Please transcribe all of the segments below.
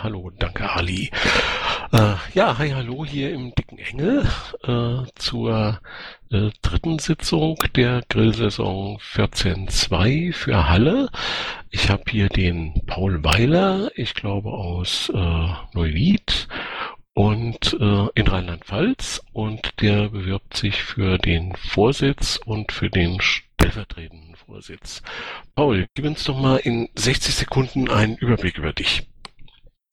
Hallo, danke Ali. Äh, ja, hi, hallo hier im Dicken Engel äh, zur äh, dritten Sitzung der Grillsaison 14.2 für Halle. Ich habe hier den Paul Weiler, ich glaube aus äh, Neuwied und äh, in Rheinland-Pfalz und der bewirbt sich für den Vorsitz und für den stellvertretenden Vorsitz. Paul, gib uns doch mal in 60 Sekunden einen Überblick über dich.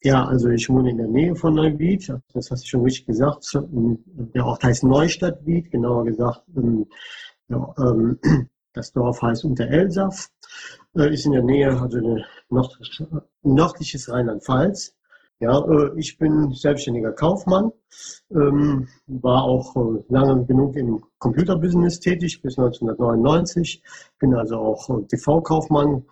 Ja, also ich wohne in der Nähe von Neuwied, das hast du schon richtig gesagt. Der Ort heißt Neustadtwied, genauer gesagt, ähm, ähm, das Dorf heißt Unterelsaf, äh, ist in der Nähe, also nördliches Rheinland-Pfalz. Ja, äh, ich bin selbstständiger Kaufmann, ähm, war auch äh, lange genug im Computerbusiness tätig bis 1999, bin also auch äh, TV-Kaufmann,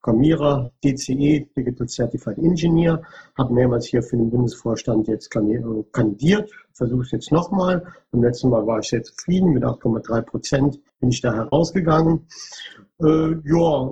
Programmierer, DCE, Digital Certified Engineer, habe mehrmals hier für den Bundesvorstand jetzt kandidiert, versuche es jetzt nochmal. Beim letzten Mal war ich sehr zufrieden, mit 8,3 Prozent bin ich da herausgegangen. Ja,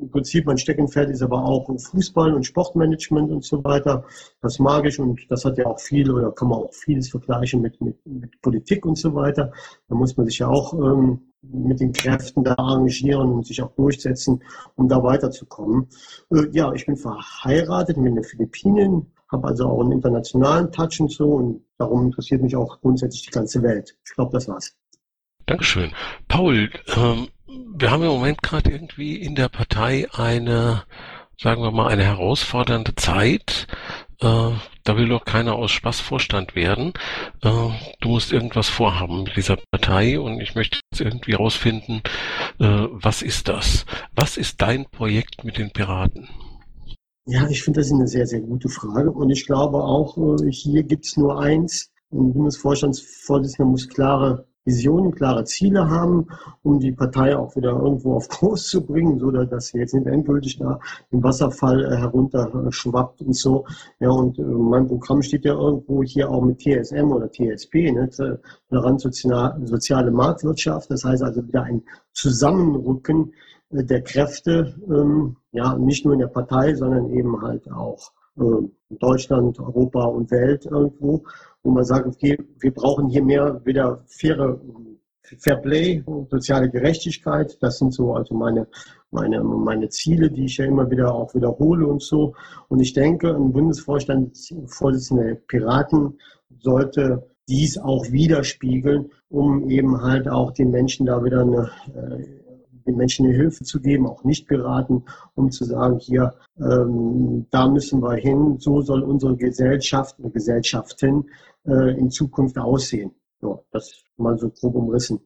im Prinzip mein Steckenpferd ist aber auch Fußball und Sportmanagement und so weiter. Das mag ich und das hat ja auch viel oder kann man auch vieles vergleichen mit, mit, mit Politik und so weiter. Da muss man sich ja auch ähm, mit den Kräften da engagieren und sich auch durchsetzen, um da weiterzukommen. Äh, ja, ich bin verheiratet mit den Philippinen, habe also auch einen internationalen Touch und so und darum interessiert mich auch grundsätzlich die ganze Welt. Ich glaube, das war's. Dankeschön. Paul, ähm, wir haben im Moment gerade irgendwie in der Partei eine, sagen wir mal, eine herausfordernde Zeit. Äh, da will doch keiner aus Spaß Vorstand werden. Äh, du musst irgendwas vorhaben mit dieser Partei und ich möchte jetzt irgendwie herausfinden, äh, was ist das? Was ist dein Projekt mit den Piraten? Ja, ich finde das eine sehr, sehr gute Frage und ich glaube auch, äh, hier gibt es nur eins. Ein Bundesvorstandsvorsitzender muss klare Visionen, klare Ziele haben, um die Partei auch wieder irgendwo auf Kurs zu bringen, so dass sie jetzt nicht endgültig da im Wasserfall äh, herunter schwappt und so. Ja, und äh, mein Programm steht ja irgendwo hier auch mit TSM oder TSP, ne, daran soziale Marktwirtschaft. Das heißt also wieder ein Zusammenrücken äh, der Kräfte, ähm, ja, nicht nur in der Partei, sondern eben halt auch Deutschland, Europa und Welt irgendwo wo man sagt, okay, wir brauchen hier mehr wieder faire Fair Play, soziale Gerechtigkeit. Das sind so also meine, meine, meine Ziele, die ich ja immer wieder auch wiederhole und so. Und ich denke, ein Bundesvorstand, Vorsitzender Piraten sollte dies auch widerspiegeln, um eben halt auch den Menschen da wieder eine, äh, den Menschen eine Hilfe zu geben, auch nicht beraten, um zu sagen, hier, ähm, da müssen wir hin, so soll unsere Gesellschaft und Gesellschaften äh, in Zukunft aussehen. Ja, das mal so grob umrissen.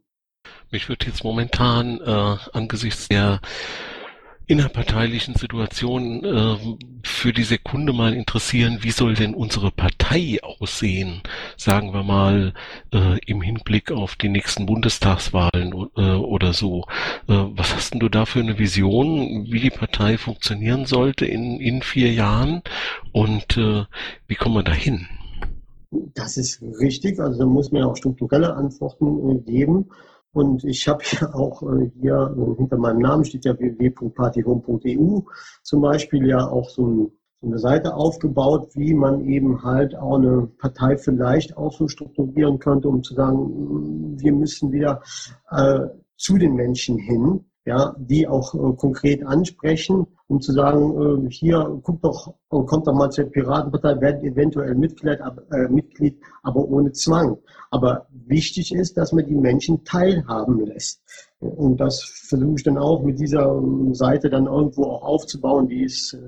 Mich würde jetzt momentan äh, angesichts der innerparteilichen Situation äh, für die Sekunde mal interessieren, wie soll denn unsere Partei aussehen, sagen wir mal äh, im Hinblick auf die nächsten Bundestagswahlen äh, oder so. Äh, was hast denn du da für eine Vision, wie die Partei funktionieren sollte in, in vier Jahren und äh, wie kommen wir da hin? Das ist richtig. Also da muss man ja auch strukturelle Antworten äh, geben. Und ich habe ja auch äh, hier äh, hinter meinem Namen steht ja www.partyhome.eu zum Beispiel ja auch so, ein, eine Seite aufgebaut, wie man eben halt auch eine Partei vielleicht auch so strukturieren könnte, um zu sagen, wir müssen wieder äh, zu den Menschen hin ja, die auch äh, konkret ansprechen, um zu sagen, äh, hier, guck doch, äh, kommt doch mal zur Piratenpartei, werdet eventuell Mitglied, äh, Mitglied, aber ohne Zwang. Aber wichtig ist, dass man die Menschen teilhaben lässt. Und das versuche ich dann auch mit dieser ähm, Seite dann irgendwo auch aufzubauen. Die ist äh,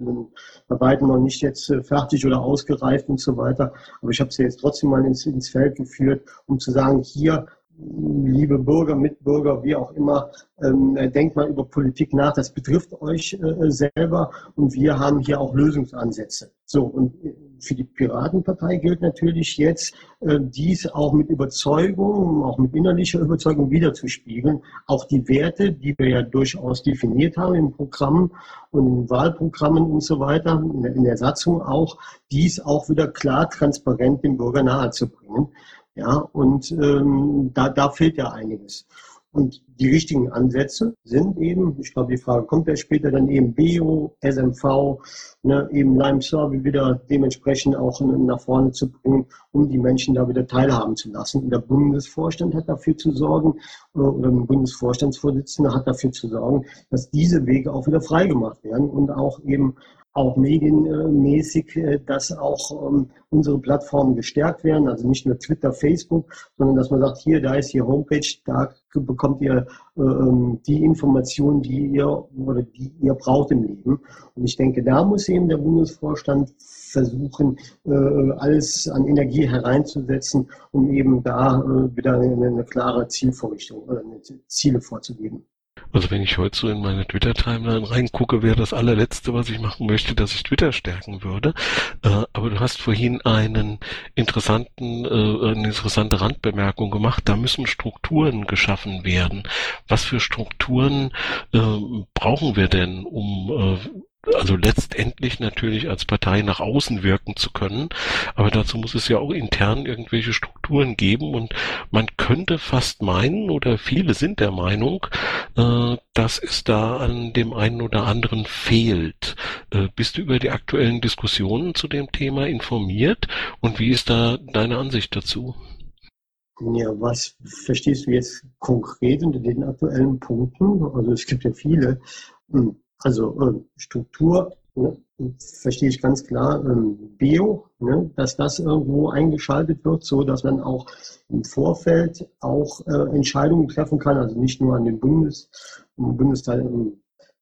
bei weitem noch nicht jetzt äh, fertig oder ausgereift und so weiter. Aber ich habe sie jetzt trotzdem mal ins, ins Feld geführt, um zu sagen, hier liebe Bürger, Mitbürger, wie auch immer, ähm, denkt mal über Politik nach. Das betrifft euch äh, selber und wir haben hier auch Lösungsansätze. So, und für die Piratenpartei gilt natürlich jetzt, äh, dies auch mit Überzeugung, auch mit innerlicher Überzeugung wiederzuspiegeln. Auch die Werte, die wir ja durchaus definiert haben im Programm und in Wahlprogrammen und so weiter, in der, in der Satzung auch, dies auch wieder klar, transparent dem Bürger nahezubringen. Ja, und ähm, da, da fehlt ja einiges. Und die richtigen Ansätze sind eben, ich glaube, die Frage kommt ja später, dann eben Bio, SMV, ne, eben Lime Survey wieder dementsprechend auch nach vorne zu bringen, um die Menschen da wieder teilhaben zu lassen. Und der Bundesvorstand hat dafür zu sorgen, äh, oder der Bundesvorstandsvorsitzende hat dafür zu sorgen, dass diese Wege auch wieder freigemacht werden und auch eben auch medienmäßig, äh, dass auch ähm, unsere Plattformen gestärkt werden, also nicht nur Twitter, Facebook, sondern dass man sagt, hier, da ist die Homepage, da bekommt ihr äh, ähm, die Informationen, die ihr oder die ihr braucht im Leben. Und ich denke, da muss eben der Bundesvorstand versuchen, äh, alles an Energie hereinzusetzen, um eben da wieder eine klare Zielvorrichtung oder Ziele vorzugeben. Also wenn ich heute so in meine Twitter-Timeline reingucke, wäre das allerletzte, was ich machen möchte, dass ich Twitter stärken würde. Äh, aber du hast vorhin einen interessanten, äh, eine interessante Randbemerkung gemacht. Da müssen Strukturen geschaffen werden. Was für Strukturen äh, brauchen wir denn, um äh, also letztendlich natürlich als Partei nach außen wirken zu können. Aber dazu muss es ja auch intern irgendwelche Strukturen geben und man könnte fast meinen oder viele sind der Meinung, äh, dass es da an dem einen oder anderen fehlt. Äh, bist du über die aktuellen Diskussionen zu dem Thema informiert und wie ist da deine Ansicht dazu? Ja, was verstehst du jetzt konkret unter den aktuellen Punkten? Also es gibt ja viele. Hm. Also äh, Struktur ne, verstehe ich ganz klar. Ähm, Bio, ne, dass das irgendwo eingeschaltet wird, so dass man auch im Vorfeld auch äh, Entscheidungen treffen kann, also nicht nur an den Bundes, Bundesteil,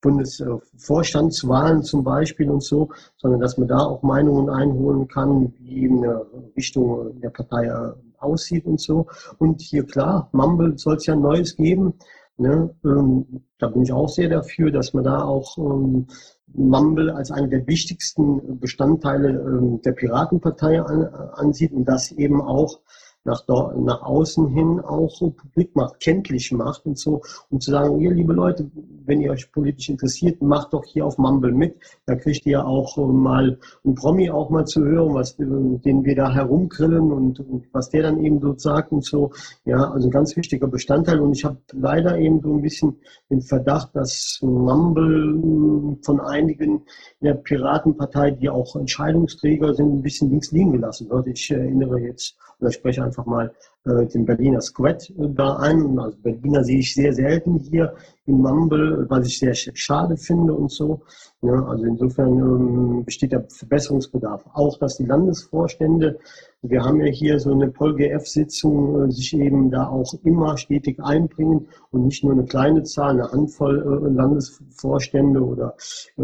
Bundesvorstandswahlen zum Beispiel und so, sondern dass man da auch Meinungen einholen kann, wie eine Richtung der Partei äh, aussieht und so. Und hier klar, Mumble soll es ja Neues geben. Ne? Ähm, da bin ich auch sehr dafür, dass man da auch ähm, Mumble als einen der wichtigsten Bestandteile ähm, der Piratenpartei an, ansieht und das eben auch nach, nach außen hin auch publik macht, kenntlich macht und so, um zu sagen, ihr liebe Leute, wenn ihr euch politisch interessiert, macht doch hier auf Mumble mit. Da kriegt ihr auch äh, mal ein Promi auch mal zu hören, was äh, den wir da herumgrillen und, und, was der dann eben so sagt und so. Ja, also ein ganz wichtiger Bestandteil. Und ich habe leider eben so ein bisschen den Verdacht, dass Mumble äh, von einigen in der Piratenpartei, die auch Entscheidungsträger sind, ein bisschen links liegen gelassen wird. Ich erinnere jetzt oder spreche einfach mal äh, den Berliner Squad äh, da ein. Also Berliner sehe ich sehr selten hier im Mumble, was ich sehr schade finde und so. Ja, also insofern ähm, besteht der Verbesserungsbedarf. Auch, dass die Landesvorstände, wir haben ja hier so eine PolGF-Sitzung, äh, sich eben da auch immer stetig einbringen und nicht nur eine kleine Zahl, eine Handvoll äh, Landesvorstände oder äh,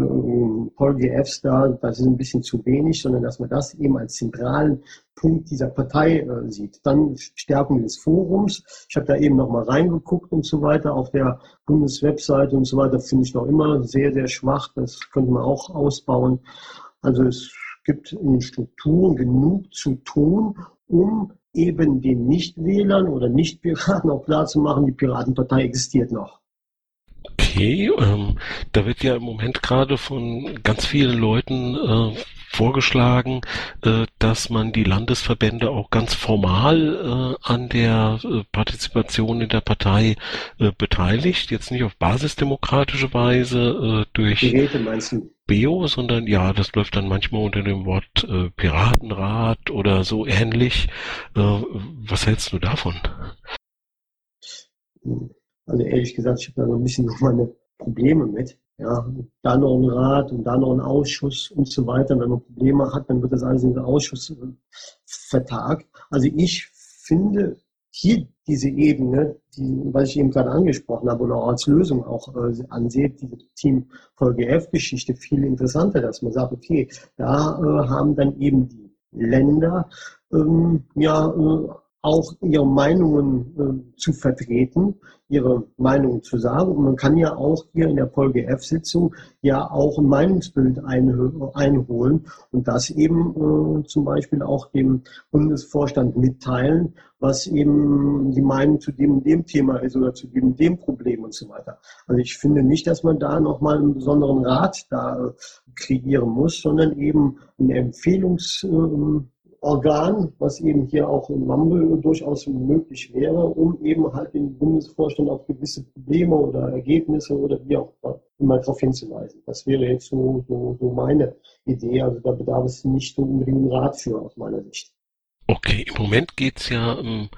PolGFs da, das ist ein bisschen zu wenig, sondern dass man das eben als zentralen Punkt dieser Partei äh, sieht. Dann Stärkung des Forums. Ich habe da eben noch mal reingeguckt und so weiter. Auf der Bundeswebseite und so weiter finde ich noch immer sehr, sehr schwach. Das könnte man auch ausbauen. Also es gibt in Strukturen genug zu tun, um eben den Nichtwählern oder Nichtpiraten auch klarzumachen, die Piratenpartei existiert noch. Okay, ähm, da wird ja im Moment gerade von ganz vielen Leuten äh, vorgeschlagen, äh, dass man die Landesverbände auch ganz formal äh, an der äh, Partizipation in der Partei beteiligt. Jetzt nicht auf basisdemokratische Weise durch Geräte, meinst du? Beo, sondern ja, das läuft dann manchmal unter dem Wort Piratenrat oder so ähnlich. Äh, was hältst du davon? Also ehrlich gesagt, ich habe da noch ein bisschen meine Probleme mit. Ja, da noch ein Rat und da noch ein Ausschuss und so weiter. Wenn man Probleme hat, dann wird das alles in den Ausschuss äh, vertagt. Also ich finde hier diese Ebene, die, was ich eben gerade angesprochen habe und auch als Lösung auch äh, ansehe, diese Team VGF-Geschichte viel interessanter, dass man sagt, okay, da äh, haben dann eben die Länder ähm, ja äh, auch ihre Meinungen äh, zu vertreten, ihre Meinungen zu sagen. Und man kann ja auch hier in der PolGF-Sitzung ja auch ein Meinungsbild einholen und das eben äh, zum Beispiel auch dem Bundesvorstand mitteilen, was eben die Meinung zu dem dem Thema ist oder zu dem dem Problem und so weiter. Also ich finde nicht, dass man da nochmal einen besonderen Rat da äh, kreieren muss, sondern eben eine Empfehlungs äh, Organ, was eben hier auch in Mumble durchaus möglich wäre, um eben halt den Bundesvorstand auf gewisse Probleme oder Ergebnisse oder wie auch immer darauf hinzuweisen. Das wäre jetzt so, so, so meine Idee. Also da bedarf es nicht so unbedingt einen Rat für aus meiner Sicht. Okay, im Moment geht's ja ähm,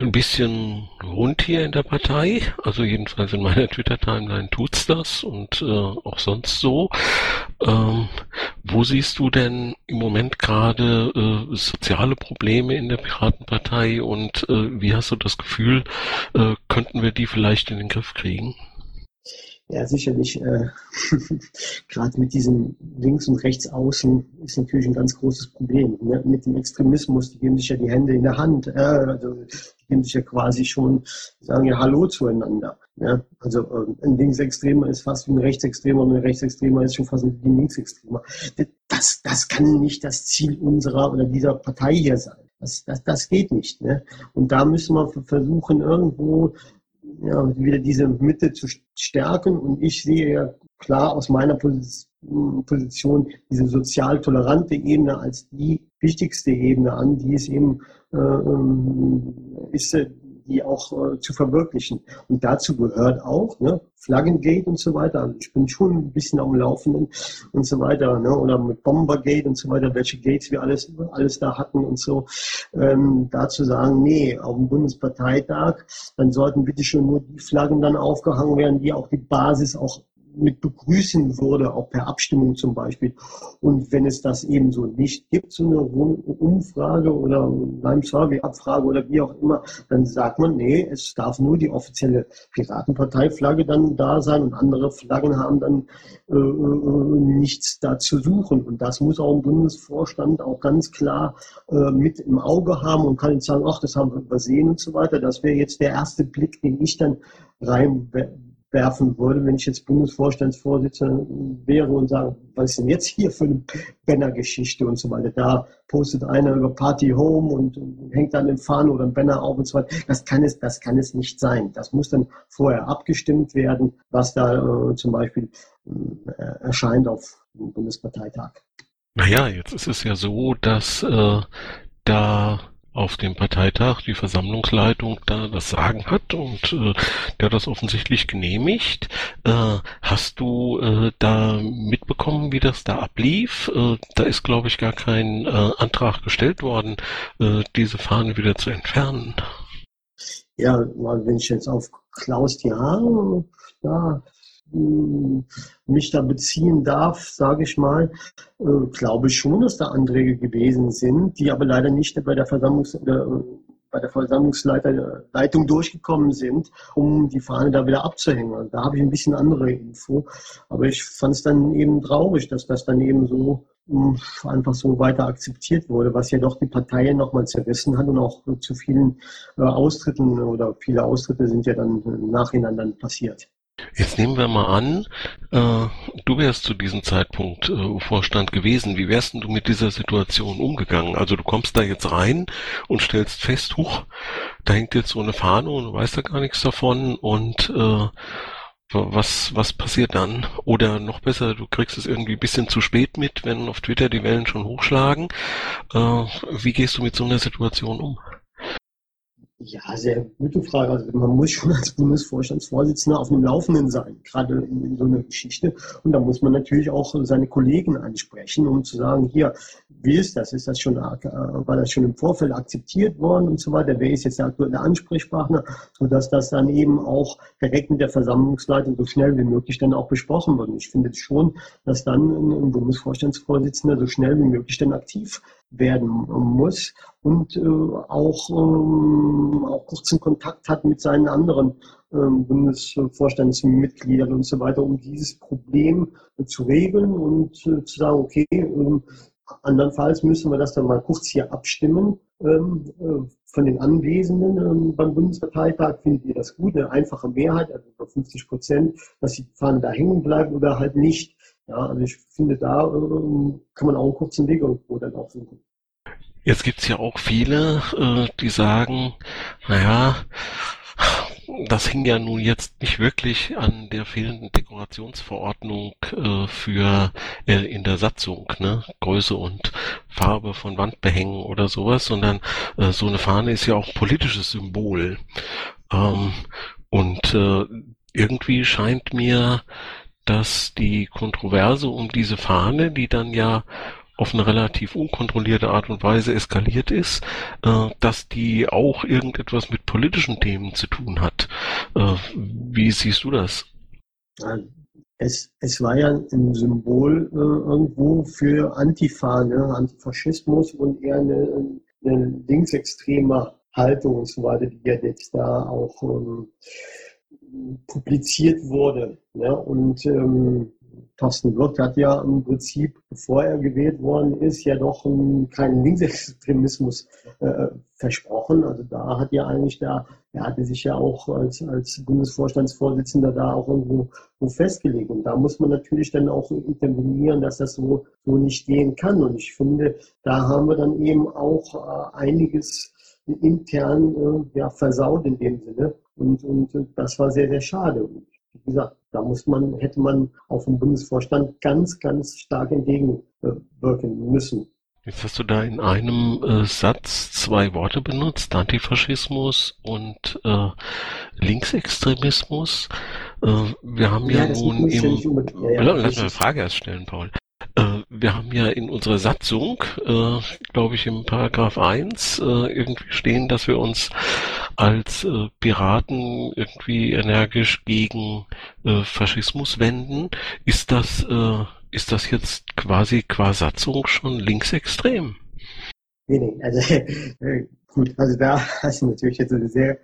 ein bisschen rund hier in der Partei. Also jedenfalls in meiner Twitter-Timeline tut's das und äh, auch sonst so. Ähm, wo siehst du denn im Moment gerade äh, soziale Probleme in der Piratenpartei und äh, wie hast du das Gefühl, äh, könnten wir die vielleicht in den Griff kriegen? Ja, sicherlich. Äh, Gerade mit diesem Links- und Rechtsaußen ist natürlich ein ganz großes Problem. Ne? Mit dem Extremismus, die geben sich ja die Hände in der Hand. Äh, also die geben sich ja quasi schon, sagen ja Hallo zueinander. Ja? Also äh, ein Linksextremer ist fast wie ein Rechtsextremer und ein Rechtsextremer ist schon fast wie ein Linksextremer. Das, das kann nicht das Ziel unserer oder dieser Partei hier sein. Das, das, das geht nicht. Ne? Und da müssen wir versuchen, irgendwo ja, wieder diese Mitte zu stärken. Und ich sehe ja klar aus meiner Position diese sozial tolerante Ebene als die wichtigste Ebene an, die es eben äh, ähm, ist, die auch äh, zu verwirklichen. Und dazu gehört auch ne, Flaggengate und so weiter. Also ich bin schon ein bisschen am Laufenden und so weiter. Ne, oder mit Bombergate und so weiter, welche Gates wir alles, alles da hatten und so. Ähm, da zu sagen, nee, auf dem Bundesparteitag, dann sollten bitte schon nur die Flaggen dann aufgehangen werden, die auch die Basis auch mit begrüßen würde, auch per Abstimmung zum Beispiel. Und wenn es das eben so nicht gibt, so eine Umfrage oder eine Survey-Abfrage oder wie auch immer, dann sagt man, nee, es darf nur die offizielle Piratenparteiflagge dann da sein und andere Flaggen haben dann äh, äh nichts da zu suchen. Und das muss auch ein Bundesvorstand auch ganz klar äh, mit im Auge haben und kann nicht sagen, ach, das haben wir übersehen und so weiter. Das wäre jetzt der erste Blick, den ich dann rein werfen würde, wenn ich jetzt Bundesvorstandsvorsitzender wäre und sage, was ist denn jetzt hier für eine Banner-Geschichte und so weiter. Da postet einer über Party Home und, hängt dann den Fahnen oder einen Banner auf und so weiter. Das kann es, das kann es nicht sein. Das muss dann vorher abgestimmt werden, was da äh, zum Beispiel äh, erscheint auf dem Bundesparteitag. Naja, jetzt ist es ja so, dass äh, da auf dem Parteitag die Versammlungsleitung da das Sagen hat und äh, der das offensichtlich genehmigt. Äh, hast du äh, da mitbekommen, wie das da ablief? Äh, da ist, glaube ich, gar kein äh, Antrag gestellt worden, äh, diese Fahne wieder zu entfernen. Ja, wenn ich jetzt auf Klaus die Haare, ja, mich da beziehen darf, sage ich mal, äh, glaube ich schon, dass da Anträge gewesen sind, die aber leider nicht bei der Versammlungs äh, bei der Versammlungsleitung durchgekommen sind, um die Fahne da wieder abzuhängen. Also da habe ich ein bisschen andere Info. Aber ich fand es dann eben traurig, dass das dann eben so hm, einfach so weiter akzeptiert wurde, was ja doch die Parteien nochmal zerrissen hat und auch zu vielen äh, Austritten oder viele Austritte sind ja dann dann passiert. Jetzt nehmen wir mal an, äh, du wärst zu diesem Zeitpunkt äh, Vorstand gewesen. Wie wärst denn du mit dieser Situation umgegangen? Also du kommst da jetzt rein und stellst fest, huch, da hängt jetzt so eine Fahne und du weißt da gar nichts davon und äh, was, was passiert dann? Oder noch besser, du kriegst es irgendwie ein bisschen zu spät mit, wenn auf Twitter die Wellen schon hochschlagen. Äh, wie gehst du mit so einer Situation um? Ja, sehr gute Frage. Also man muss schon als Bundesvorstandsvorsitzender auf dem Laufenden sein, gerade in, so einer Geschichte. Und da muss man natürlich auch seine Kollegen ansprechen, um zu sagen, hier, wie ist das? Ist das schon, äh, war das schon im Vorfeld akzeptiert worden und so weiter? Wer ist jetzt der aktuelle Ansprechpartner? Sodass das dann eben auch direkt mit der Versammlungsleitung so schnell wie möglich dann auch besprochen wird. Und ich finde schon, dass dann ein Bundesvorstandsvorsitzender so schnell wie möglich dann aktiv werden muss und äh, auch, ähm, auch kurzen Kontakt hat mit seinen anderen ähm, Bundesvorstandsmitgliedern und so weiter, um dieses Problem äh, zu regeln und äh, zu sagen, okay, ähm, andernfalls müssen wir das dann mal kurz hier abstimmen. Ähm, äh, von den Anwesenden ähm, beim Bundesparteitag findet ihr das gut, eine einfache Mehrheit, also über 50 Prozent, dass die Fahne da hängen bleibt oder halt nicht. Ja, also ich finde, da ähm, kann man auch einen kurzen Weg irgendwo dann auch suchen. Jetzt gibt's ja auch viele, äh, die sagen, naja, das hing ja nun jetzt nicht wirklich an der fehlenden Dekorationsverordnung äh, für äh, in der Satzung, ne? Größe und Farbe von Wandbehängen oder sowas, sondern äh, so eine Fahne ist ja auch politisches Symbol. Ähm, und äh, irgendwie scheint mir, dass die Kontroverse um diese Fahne, die dann ja auf eine relativ unkontrollierte Art und Weise eskaliert ist, äh, dass die auch irgendetwas mit politischen Themen zu tun hat. Äh, wie siehst du das? Es, es war ja ein Symbol äh, irgendwo für Antifa, ne? Antifaschismus und eher eine, eine linksextreme Haltung und so weiter, die ja jetzt da auch ähm, publiziert wurde. Ne? Und ähm, Thorsten Wirth hat ja im Prinzip, bevor er gewählt worden ist, ja doch keinen Linksextremismus äh, versprochen. Also da hat ja eigentlich da, er hatte sich ja auch als, als Bundesvorstandsvorsitzender da auch irgendwo festgelegt. Und da muss man natürlich dann auch intervenieren, dass das so, so nicht gehen kann. Und ich finde, da haben wir dann eben auch äh, einiges intern äh, ja, versaut in dem Sinne. Und, und das war sehr, sehr schade. Und wie gesagt, da muss man, hätte man auf dem Bundesvorstand ganz, ganz stark entgegenwirken müssen. Jetzt hast du da in einem äh, Satz zwei Worte benutzt, Antifaschismus und äh, Linksextremismus. Äh, wir haben ja, ja nun im... Ja, ja, lass mal eine Frage erst stellen, Paul. Äh, wir haben ja in unserer Satzung, äh, glaube ich, im Paragraph 1 äh, irgendwie stehen, dass wir uns als äh, Piraten irgendwie energisch gegen äh, Faschismus wenden. Ist das, äh, ist das jetzt quasi qua Satzung schon linksextrem? Nee, nee, also gut, also da hast du natürlich jetzt eine sehr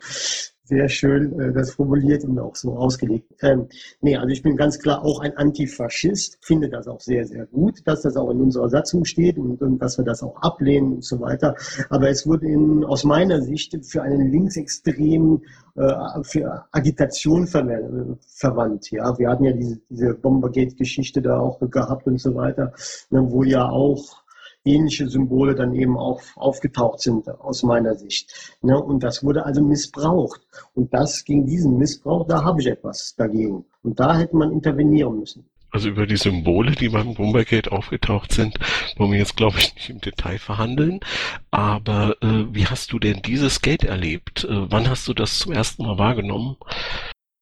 sehr schön äh, das formuliert und auch so ausgelegt. Ähm, nee, also ich bin ganz klar auch ein Antifaschist, finde das auch sehr, sehr gut, dass das auch in unserer Satzung steht und, und dass wir das auch ablehnen und so weiter. Aber es wurde in, aus meiner Sicht für einen linksextremen äh, für Agitation ver verwandt. Ja, wir hatten ja diese, diese Bombergate-Geschichte da auch gehabt und so weiter, wo ja auch ähnliche Symbole dann eben auch aufgetaucht sind, aus meiner Sicht. Ne? Und das wurde also missbraucht. Und das gegen diesen Missbrauch, da habe ich etwas dagegen. Und da hätte man intervenieren müssen. Also über die Symbole, die beim Bombergate aufgetaucht sind, wollen wir jetzt, glaube ich, nicht im Detail verhandeln. Aber äh, wie hast du denn dieses Gate erlebt? Äh, wann hast du das zum ersten Mal wahrgenommen?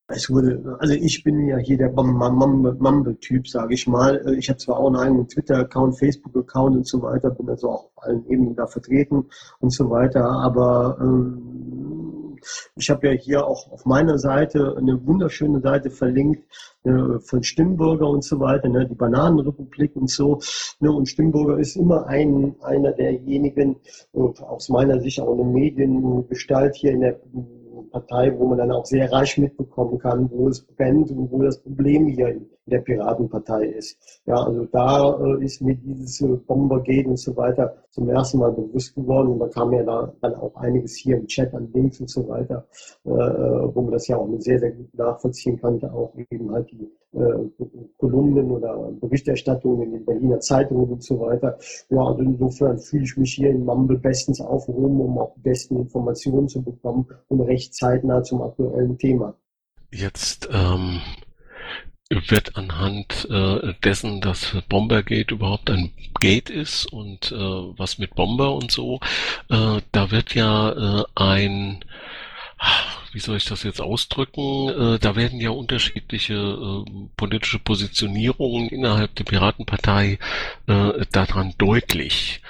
Es wurde, also ich bin ja hier der Mumble-Typ, sage ich mal. Äh, ich habe zwar auch einen eigenen Twitter-Account, Facebook-Account und so weiter, bin also auch auf allen Ebenen da vertreten und so weiter, aber ähm, ich habe ja hier auch auf meiner Seite eine wunderschöne Seite verlinkt äh, von Stimmbürger und so weiter, ne, die Bananenrepublik und so. Ne, und Stimmbürger ist immer ein, einer derjenigen, äh, aus meiner Sicht auch eine Mediengestalt hier in der Partei, wo man dann auch sehr rasch mitbekommen kann, wo es brennt und wo das Problem hier der Piratenpartei ist. Ja, also da äh, ist mir dieses äh, Bombergate und so weiter zum ersten Mal bewusst geworden und da kam ja da dann auch einiges hier im Chat an Links und so weiter, äh, äh wo man das ja auch sehr, sehr gut nachvollziehen kann, auch eben halt die äh, Kolumnen oder Berichterstattungen in den Berliner Zeitungen und so weiter. Ja, also insofern fühle ich mich hier in Mumble bestens aufgehoben, um auch die besten Informationen zu bekommen und recht zeitnah zum aktuellen Thema. Jetzt ähm, wird anhand äh, dessen, dass Bombergate überhaupt ein Gate ist und äh, was mit Bomber und so, äh, da wird ja äh, ein wie soll ich das jetzt ausdrücken? Äh, da werden ja unterschiedliche äh, politische Positionierungen innerhalb der Piratenpartei daran deutlich.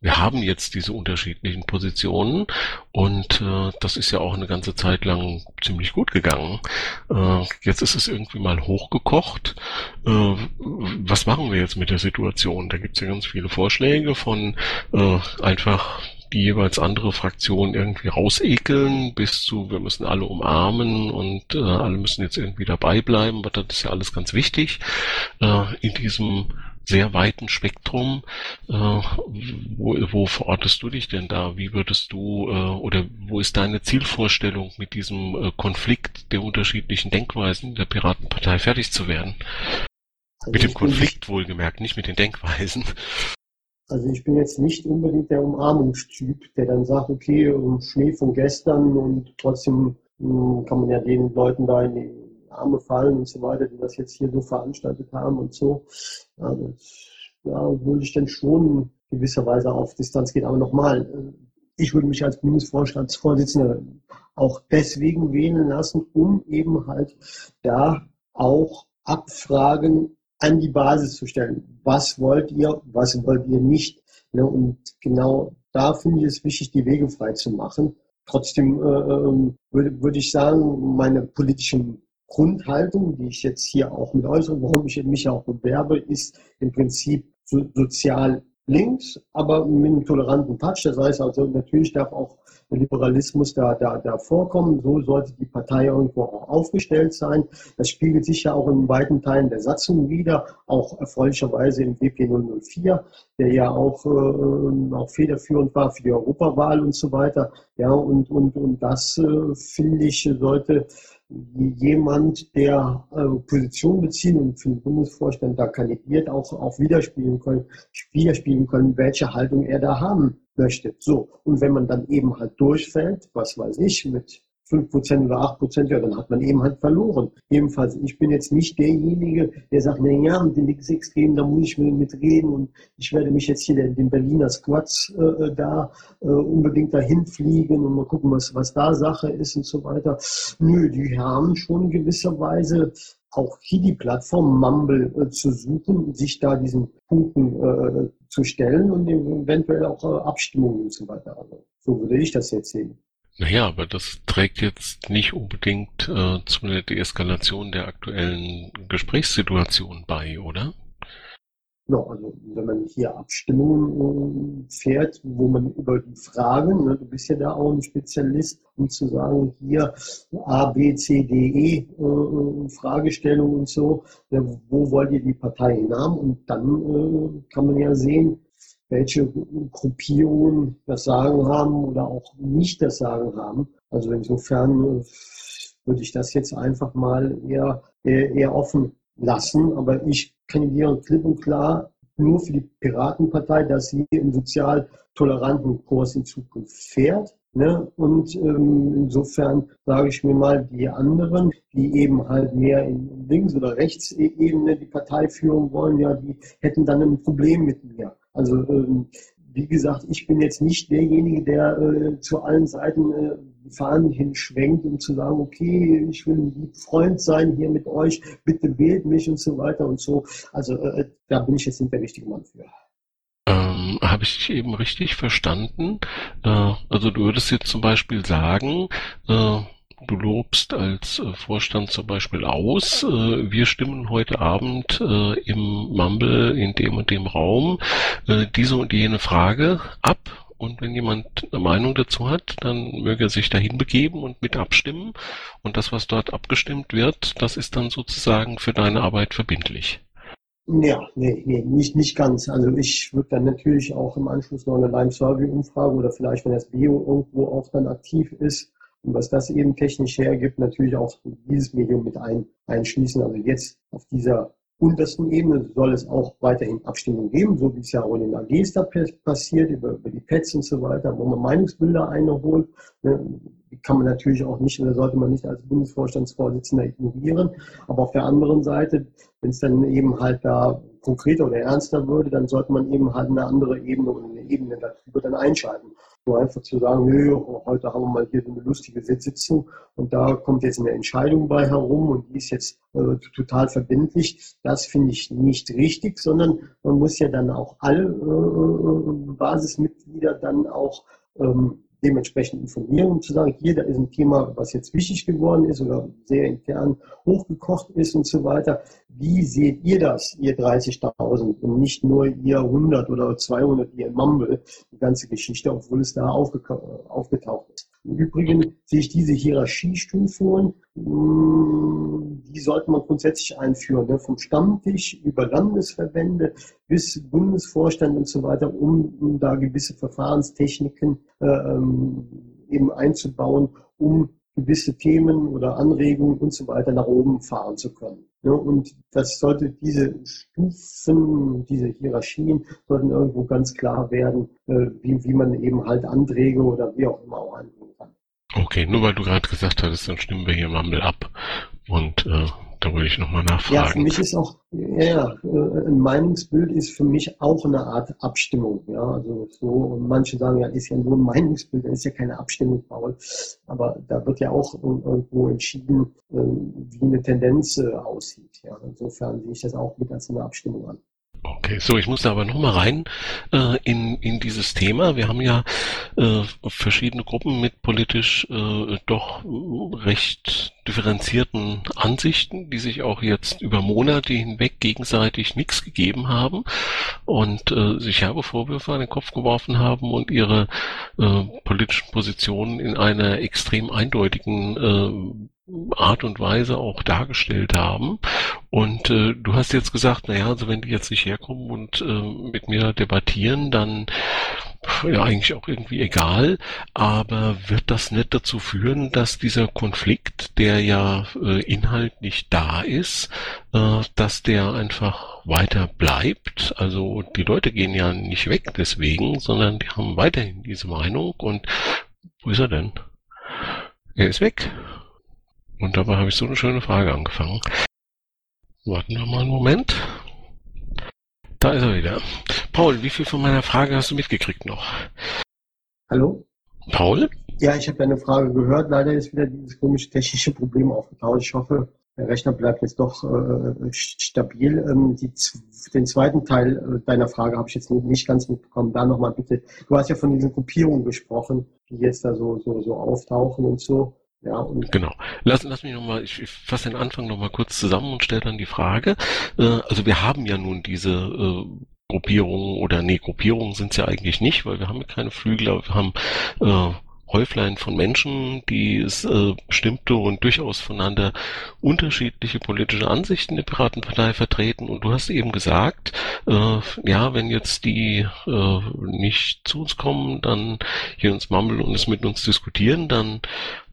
Wir haben jetzt diese unterschiedlichen Positionen und äh, das ist ja auch eine ganze Zeit lang ziemlich gut gegangen. Äh, jetzt ist es irgendwie mal hochgekocht. Äh, was machen wir jetzt mit der Situation? Da gibt es ja ganz viele Vorschläge von äh, einfach die jeweils andere Fraktion irgendwie rausekeln, bis zu, wir müssen alle umarmen und äh, alle müssen jetzt irgendwie dabei bleiben, aber das ist ja alles ganz wichtig äh, in diesem sehr weiten Spektrum. Äh, wo, wo verortest du dich denn da? Wie würdest du äh, oder wo ist deine Zielvorstellung mit diesem äh, Konflikt der unterschiedlichen Denkweisen der Piratenpartei fertig zu werden? Also mit dem Konflikt wohlgemerkt, nicht mit den Denkweisen. Also ich bin jetzt nicht unbedingt der Umarmungstyp, der dann sagt, okay, Schnee von gestern und trotzdem hm, kann man ja den Leuten da in die Arme fallen und so weiter, die das jetzt hier so veranstaltet haben und so. Ja, das, ja, würde ich dann schon gewisserweise auf Distanz gehen. Aber nochmal, äh, ich würde mich als Bundesvorstandsvorsitzender auch deswegen wählen lassen, um eben halt da auch Abfragen an die Basis zu stellen. Was wollt ihr, was wollt ihr nicht? Ne, und genau da finde ich es wichtig, die Wege frei zu machen. Trotzdem äh, ähm, würde, würde ich sagen, meine politischen Grundhaltung, die ich jetzt hier auch mit äußere, warum ich mich auch bewerbe, ist im Prinzip so, sozial links, aber mit einem toleranten Touch. Das heißt also, natürlich darf auch Liberalismus da, da, da vorkommen. So sollte die Partei irgendwo auch aufgestellt sein. Das spiegelt sich ja auch in weiten Teilen der Satzung wieder, auch erfreulicherweise im WP 004, der ja auch, äh, auch federführend war für die Europawahl und so weiter. Ja, und, und, und das, äh, finde ich, sollte jemand, der äh, Position beziehen und für den Bundesvorstand da kandidiert, auch, auch widerspielen können, widerspielen können, welche Haltung er da haben möchte. So. Und wenn man dann eben halt durchfällt, was weiß ich, mit 5% oder 8%, ja, dann hat man eben halt verloren. Ebenfalls, ich bin jetzt nicht derjenige, der sagt, na ja, mit den Linksextremen, da muss ich mit reden und ich werde mich jetzt hier den, Berliner Squads äh, da äh, unbedingt dahin fliegen und mal gucken, was, was da Sache ist und so weiter. Nö, die haben schon gewisserweise auch hier die Plattform Mumble äh, zu suchen, sich da diesen Punkten äh, zu stellen und eventuell auch äh, Abstimmungen und so weiter. Also, so würde ich das jetzt sehen. Naja, aber das trägt jetzt nicht unbedingt äh, zu einer Deeskalation der aktuellen Gesprächssituation bei, oder? Ja, also wenn man hier Abstimmungen äh, fährt, wo man über die Fragen, ne, du bist ja da auch ein Spezialist, um zu sagen, hier A, B, C, D, E äh, Fragestellungen und so, ja, wo wollt ihr die Partei hinhaben? Und dann äh, kann man ja sehen, welche Gruppierungen das Sagen haben oder auch nicht das Sagen haben. Also insofern äh, würde ich das jetzt einfach mal eher, eher, eher offen lassen. Aber ich kandidiere klipp und klar nur für die Piratenpartei, dass sie einen sozial toleranten Kurs in Zukunft fährt. Ne? Und ähm, insofern sage ich mir mal, die anderen, die eben halt mehr in Links- oder Rechtsebene die Partei führen wollen, ja, die hätten dann ein Problem mit mir. Also ähm, wie gesagt, ich bin jetzt nicht derjenige, der äh, zu allen Seiten äh, Fahnen hinschwenkt, um zu sagen, okay, ich will ein Freund sein hier mit euch, bitte wählt mich und so weiter und so. Also äh, da bin ich jetzt nicht der richtige Mann für. Ähm, Habe ich dich eben richtig verstanden? Äh, also du würdest jetzt zum Beispiel sagen, äh, du lobst als äh, Vorstand zum Beispiel aus, äh, wir stimmen heute Abend äh, im Mumble in dem und dem Raum diese und jene Frage ab und wenn jemand eine Meinung dazu hat, dann möge er sich dahin begeben und mit abstimmen. Und das, was dort abgestimmt wird, das ist dann sozusagen für deine Arbeit verbindlich. Ja, nee, nee, nicht, nicht ganz. Also ich würde dann natürlich auch im Anschluss noch eine Lime-Survey-Umfrage oder vielleicht, wenn das Bio irgendwo auch dann aktiv ist, und was das eben technisch hergibt, natürlich auch dieses Medium mit ein, einschließen. Also jetzt auf dieser untersten Ebene soll es auch weiterhin Abstimmungen geben, so wie es ja auch in den AGs da passiert, über, über die Pads und so weiter, wo man Meinungsbilder einholt. Ne, die kann man natürlich auch nicht oder sollte man nicht als Bundesvorstandsvorsitzender ignorieren. Aber auf der anderen Seite, wenn es dann eben halt da konkreter oder ernster würde, dann sollte man eben halt eine andere Ebene oder eine Ebene darüber dann einschalten. Nur einfach zu sagen, nö, heute haben wir mal hier eine lustige Sitzung und da kommt jetzt eine Entscheidung bei herum und die ist jetzt äh, total verbindlich. Das finde ich nicht richtig, sondern man muss ja dann auch alle äh, Basismitglieder dann auch ähm, dementsprechend informieren, um zu sagen, hier, da ist ein Thema, was jetzt wichtig geworden ist oder sehr intern hochgekocht ist und so weiter. Wie seht ihr das, ihr 30.000 und nicht nur ihr 100 oder 200, ihr Mumble, die ganze Geschichte, obwohl es da aufgetaucht ist. Im Übrigen sehe ich diese Hierarchiestufungen, hm, die sollte man grundsätzlich einführen, ne? vom Stammtisch über Landesverbände bis Bundesvorstand und so weiter, um, um da gewisse Verfahrenstechniken äh, ähm, eben einzubauen, um gewisse Themen oder Anregungen und so weiter nach oben fahren zu können. Ja, und das sollte diese Stufen, diese Hierarchien sollten irgendwo ganz klar werden, äh, wie, wie man eben halt Anträge oder wie auch immer auch anbringen kann. Okay, nur weil du gerade gesagt hattest, dann stimmen wir hier Mumble ab. Und äh, da wollte ich nochmal nachfragen. Ja, für mich ist auch, ja, äh, ein Meinungsbild ist für mich auch eine Art Abstimmung. Ja, also so, und manche sagen ja, ist ja nur ein Meinungsbild, ist ja keine Abstimmung, Paul. Aber da wird ja auch irgendwo entschieden, äh, wie eine Tendenz äh, aussieht. Ja, insofern sehe ich das auch mit als eine Abstimmung an. Okay, so, ich muss da aber nochmal rein äh, in, in dieses Thema. Wir haben ja äh, verschiedene Gruppen mit politisch äh, doch recht differenzierten Ansichten, die sich auch jetzt über Monate hinweg gegenseitig nichts gegeben haben und äh, sich herbe Vorwürfe an den Kopf geworfen haben und ihre äh, politischen Positionen in einer extrem eindeutigen äh, Art und Weise auch dargestellt haben. Und äh, du hast jetzt gesagt, naja, also wenn die jetzt nicht herkommen und äh, mit mir debattieren, dann ja eigentlich auch irgendwie egal, aber wird das nicht dazu führen, dass dieser Konflikt, der ja äh, inhaltlich da ist, äh, dass der einfach weiter bleibt? Also die Leute gehen ja nicht weg deswegen, sondern die haben weiterhin diese Meinung und wo ist er denn? Er ist weg. Und dabei habe ich so eine schöne Frage angefangen. Warten wir mal einen Moment. Da ist er wieder. Paul, wie viel von meiner Frage hast du mitgekriegt noch? Hallo? Paul? Ja, ich habe deine Frage gehört. Leider ist wieder dieses komische technische Problem aufgetaucht. Ich hoffe, der Rechner bleibt jetzt doch äh, stabil. Ähm, die, den zweiten Teil äh, deiner Frage habe ich jetzt nicht ganz mitbekommen. Da nochmal bitte. Du hast ja von diesen Gruppierungen gesprochen, die jetzt da so, so, so auftauchen und so. Ja, genau. Lass, lass mich nochmal, ich, ich fasse den Anfang nochmal kurz zusammen und stelle dann die Frage. Äh, also wir haben ja nun diese äh, Gruppierungen oder nee, Gruppierungen sind es ja eigentlich nicht, weil wir haben keine Flügel, aber wir haben äh, Häuflein von Menschen, die äh, bestimmte und durchaus voneinander unterschiedliche politische Ansichten der Piratenpartei vertreten. Und du hast eben gesagt, äh, ja, wenn jetzt die äh, nicht zu uns kommen, dann hier ins Mumble und es mit uns diskutieren, dann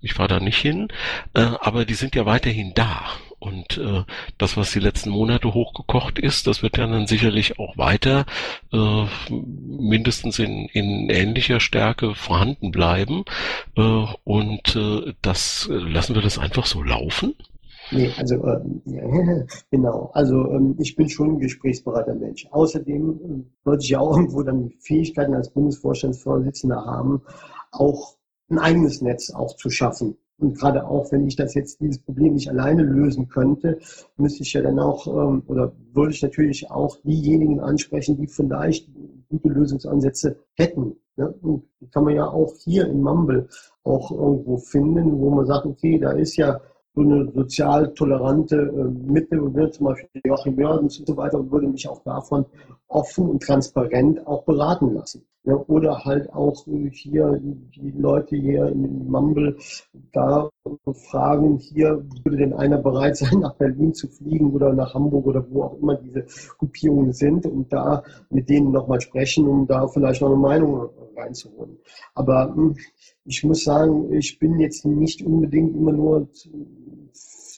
ich fahre da nicht hin, äh, aber die sind ja weiterhin da. Und äh, das, was die letzten Monate hochgekocht ist, das wird ja dann sicherlich auch weiter äh, mindestens in, in ähnlicher Stärke vorhanden bleiben. Äh, und äh, das lassen wir das einfach so laufen. Nee, also äh, genau. Also ähm, ich bin schon ein gesprächsbereiter Mensch. Außerdem äh, sollte ich ja auch irgendwo dann Fähigkeiten als Bundesvorstandsvorsitzender haben, auch ein eigenes Netz auch zu schaffen. Und gerade auch, wenn ich das jetzt dieses Problem nicht alleine lösen könnte, müsste ich ja dann auch, ähm, oder würde ich natürlich auch diejenigen ansprechen, die vielleicht gute Lösungsansätze hätten. Ne? Und die kann man ja auch hier in Mumble auch irgendwo finden, wo man sagt, okay, da ist ja so eine sozial tolerante äh, Mitte, zum Beispiel Joachim Jörgens und so weiter, würde mich auch davon offen und transparent auch beraten lassen. Ja, oder halt auch hier die Leute hier in Mumble da fragen, hier würde denn einer bereit sein, nach Berlin zu fliegen oder nach Hamburg oder wo auch immer diese Gruppierungen sind und da mit denen nochmal sprechen, um da vielleicht noch eine Meinung reinzuholen. Aber hm, ich muss sagen, ich bin jetzt nicht unbedingt immer nur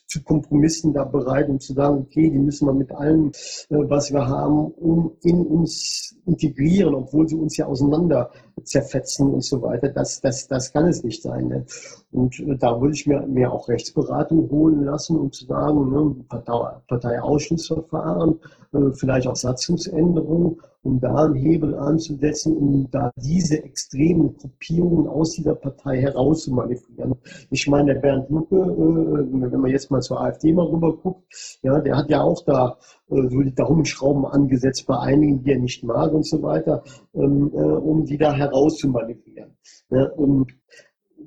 zu Kompromissen da bereit, um zu sagen, okay, die müssen wir mit allem, äh, was wir haben, um in uns integrieren, obwohl sie uns ja auseinander zerfetzen und so weiter. Das, das, das kann es nicht sein. Ne? Und äh, da würde ich mir, mir auch Rechtsberatung holen lassen, um zu sagen, ne, Partei, Parteiausschussverfahren, äh, vielleicht auch Satzungsänderungen, um da einen Hebel anzusetzen, um da diese extremen Gruppierungen aus dieser Partei herauszumanövrieren. Ich meine, der Bernd Lucke, äh, wenn man jetzt mal zur AfD mal rüber guckt, ja, der hat ja auch da äh, so die Daumenschrauben angesetzt bei einigen, die er nicht mag und so weiter, ähm, äh, um die da herauszumanövrieren. Ja, und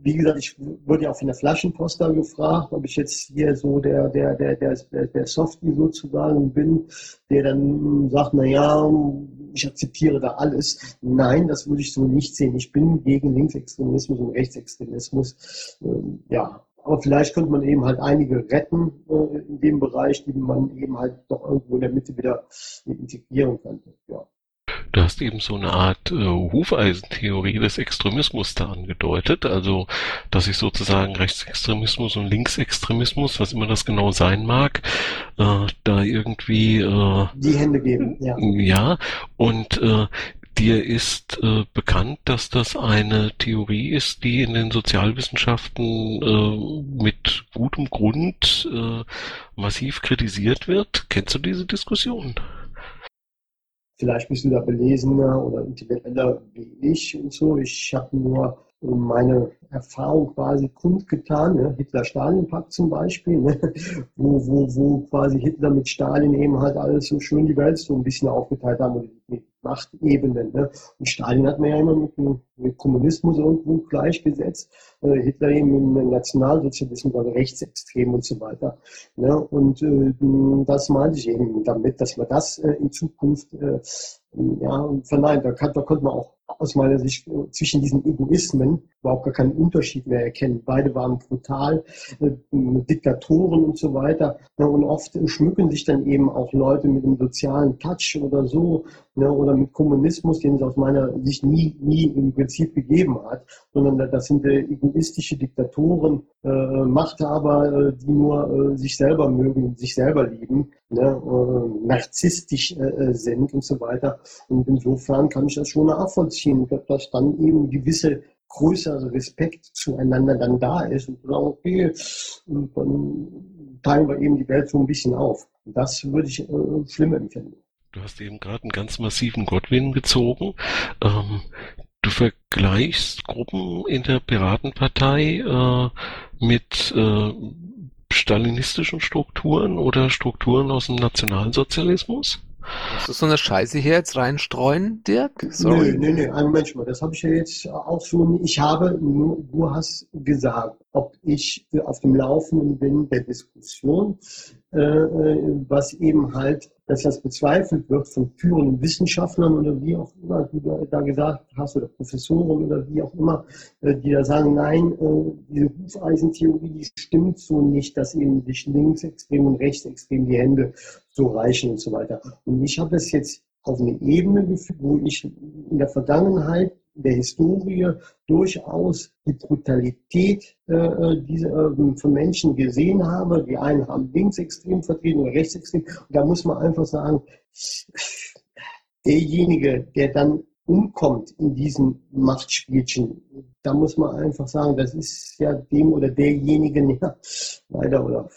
wie gesagt, ich wurde ja auch von der Flaschenpost da gefragt, ob ich jetzt hier so der, der, der, der, der Softie sozusagen bin, der dann sagt, na ja, ich akzeptiere da alles. Nein, das würde ich so nicht sehen. Ich bin gegen Linksextremismus und Rechtsextremismus. Ähm, ja, aber vielleicht könnte man eben halt einige retten äh, in dem Bereich, die man eben halt doch irgendwo in der Mitte wieder integrieren könnte. Ja. Du hast eben so eine Art äh, Hufeisentheorie des Extremismus da angedeutet, also dass sich sozusagen Rechtsextremismus und Linksextremismus, was immer das genau sein mag, äh, da irgendwie äh, die Hände geben. Ja, ja und äh, dir ist äh, bekannt, dass das eine Theorie ist, die in den Sozialwissenschaften äh, mit gutem Grund äh, massiv kritisiert wird. Kennst du diese Diskussion? Vielleicht bist du da belesener oder intellektueller wie ich und so. Ich habe nur meine Erfahrung quasi kundgetan, ne? Hitler-Stalin-Pakt zum Beispiel, ne? wo, wo, wo quasi Hitler mit Stalin eben halt alles so schön die Welt so ein bisschen aufgeteilt haben und mit Machtebenen. Ne? Und Stalin hat man ja immer mit, mit Kommunismus irgendwo gleichgesetzt, äh, Hitler eben mit Nationalsozialismus, also rechtsextrem und so weiter. Ne? Und äh, das meinte ich eben damit, dass man das äh, in Zukunft äh, ja, verneint. Da, kann, da konnte man auch aus meiner Sicht äh, zwischen diesen Egoismen überhaupt gar keinen Unterschied mehr erkennen. Beide waren brutal, äh, Diktatoren und so weiter. Ja, und oft schmücken sich dann eben auch Leute mit einem sozialen Touch oder so, ne, oder mit Kommunismus, den es aus meiner Sicht nie, nie im Prinzip gegeben hat, sondern das sind äh, egoistische Diktatoren, äh, Machthaber, äh, die nur äh, sich selber mögen, sich selber lieben, ne, äh, narzisstisch äh, sind und so weiter. Und insofern kann ich das schon nachvollziehen, dass dann eben gewisse größerer Respekt zueinander dann da ist und sagen, okay, dann teilen wir eben die Welt so ein bisschen auf. Das würde ich äh, schlimm empfinden. Du hast eben gerade einen ganz massiven Godwin gezogen. Ähm, du vergleichst Gruppen in der Piratenpartei äh, mit äh, stalinistischen Strukturen oder Strukturen aus dem Nationalsozialismus? Musst du so eine Scheiße hier jetzt reinstreuen, Dirk? Sorry. Nee, nee, nee, einen Mensch mal. Das habe ich ja jetzt auch so. Ich habe nur, du hast gesagt, ob ich auf dem Laufenden bin der Diskussion, äh, äh, was eben halt, dass das bezweifelt wird von führenden Wissenschaftlern oder wie auch immer du da gesagt hast, oder Professoren oder wie auch immer, äh, die da sagen, nein, diese Hufeisentheorie, die stimmt so nicht, dass eben sich linksextrem und rechtsextrem die Hände so reichen und so weiter. Und ich habe das jetzt auf eine Ebene geführt, wo ich in der Vergangenheit der Historie durchaus die Brutalität äh, äh diese, äh, von Menschen gesehen habe. Die einen haben linksextrem vertreten oder rechtsextrem. Und da muss man einfach sagen, derjenige, der dann umkommt in diesem Machtspielchen, da muss man einfach sagen, das ist ja dem oder derjenigen, ja, leider oder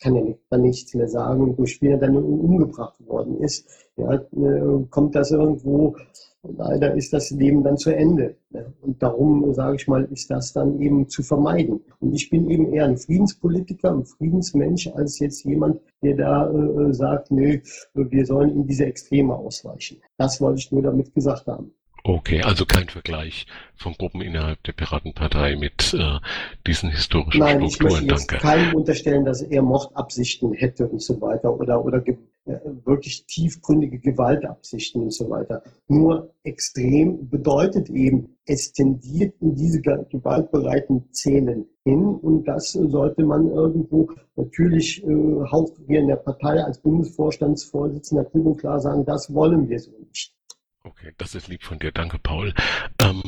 kann ja nicht, dann nichts mehr sagen, durch Spieler dann umgebracht worden ist, ja, äh, kommt das irgendwo, leider ist das Leben dann zu Ende. Ne? Und darum, sage ich mal, ist das dann eben zu vermeiden. Und ich bin eben eher ein Friedenspolitiker, ein Friedensmensch, als jetzt jemand, der da äh, sagt, nö, wir sollen in diese Extreme ausweichen. Das wollte ich nur damit gesagt haben. Okay, also kein Vergleich von Gruppen innerhalb der Piratenpartei mit äh, diesen historischen Nein, Strukturen. Ich möchte jetzt keinem unterstellen, dass er Mordabsichten hätte und so weiter oder, oder äh, wirklich tiefgründige Gewaltabsichten und so weiter. Nur extrem bedeutet eben, es tendiert in diese gewaltbereiten Szenen hin und das sollte man irgendwo natürlich äh, auch wir in der Partei als Bundesvorstandsvorsitzender klipp und klar sagen, das wollen wir so nicht. Okay, das ist lieb von dir. Danke, Paul. Ähm,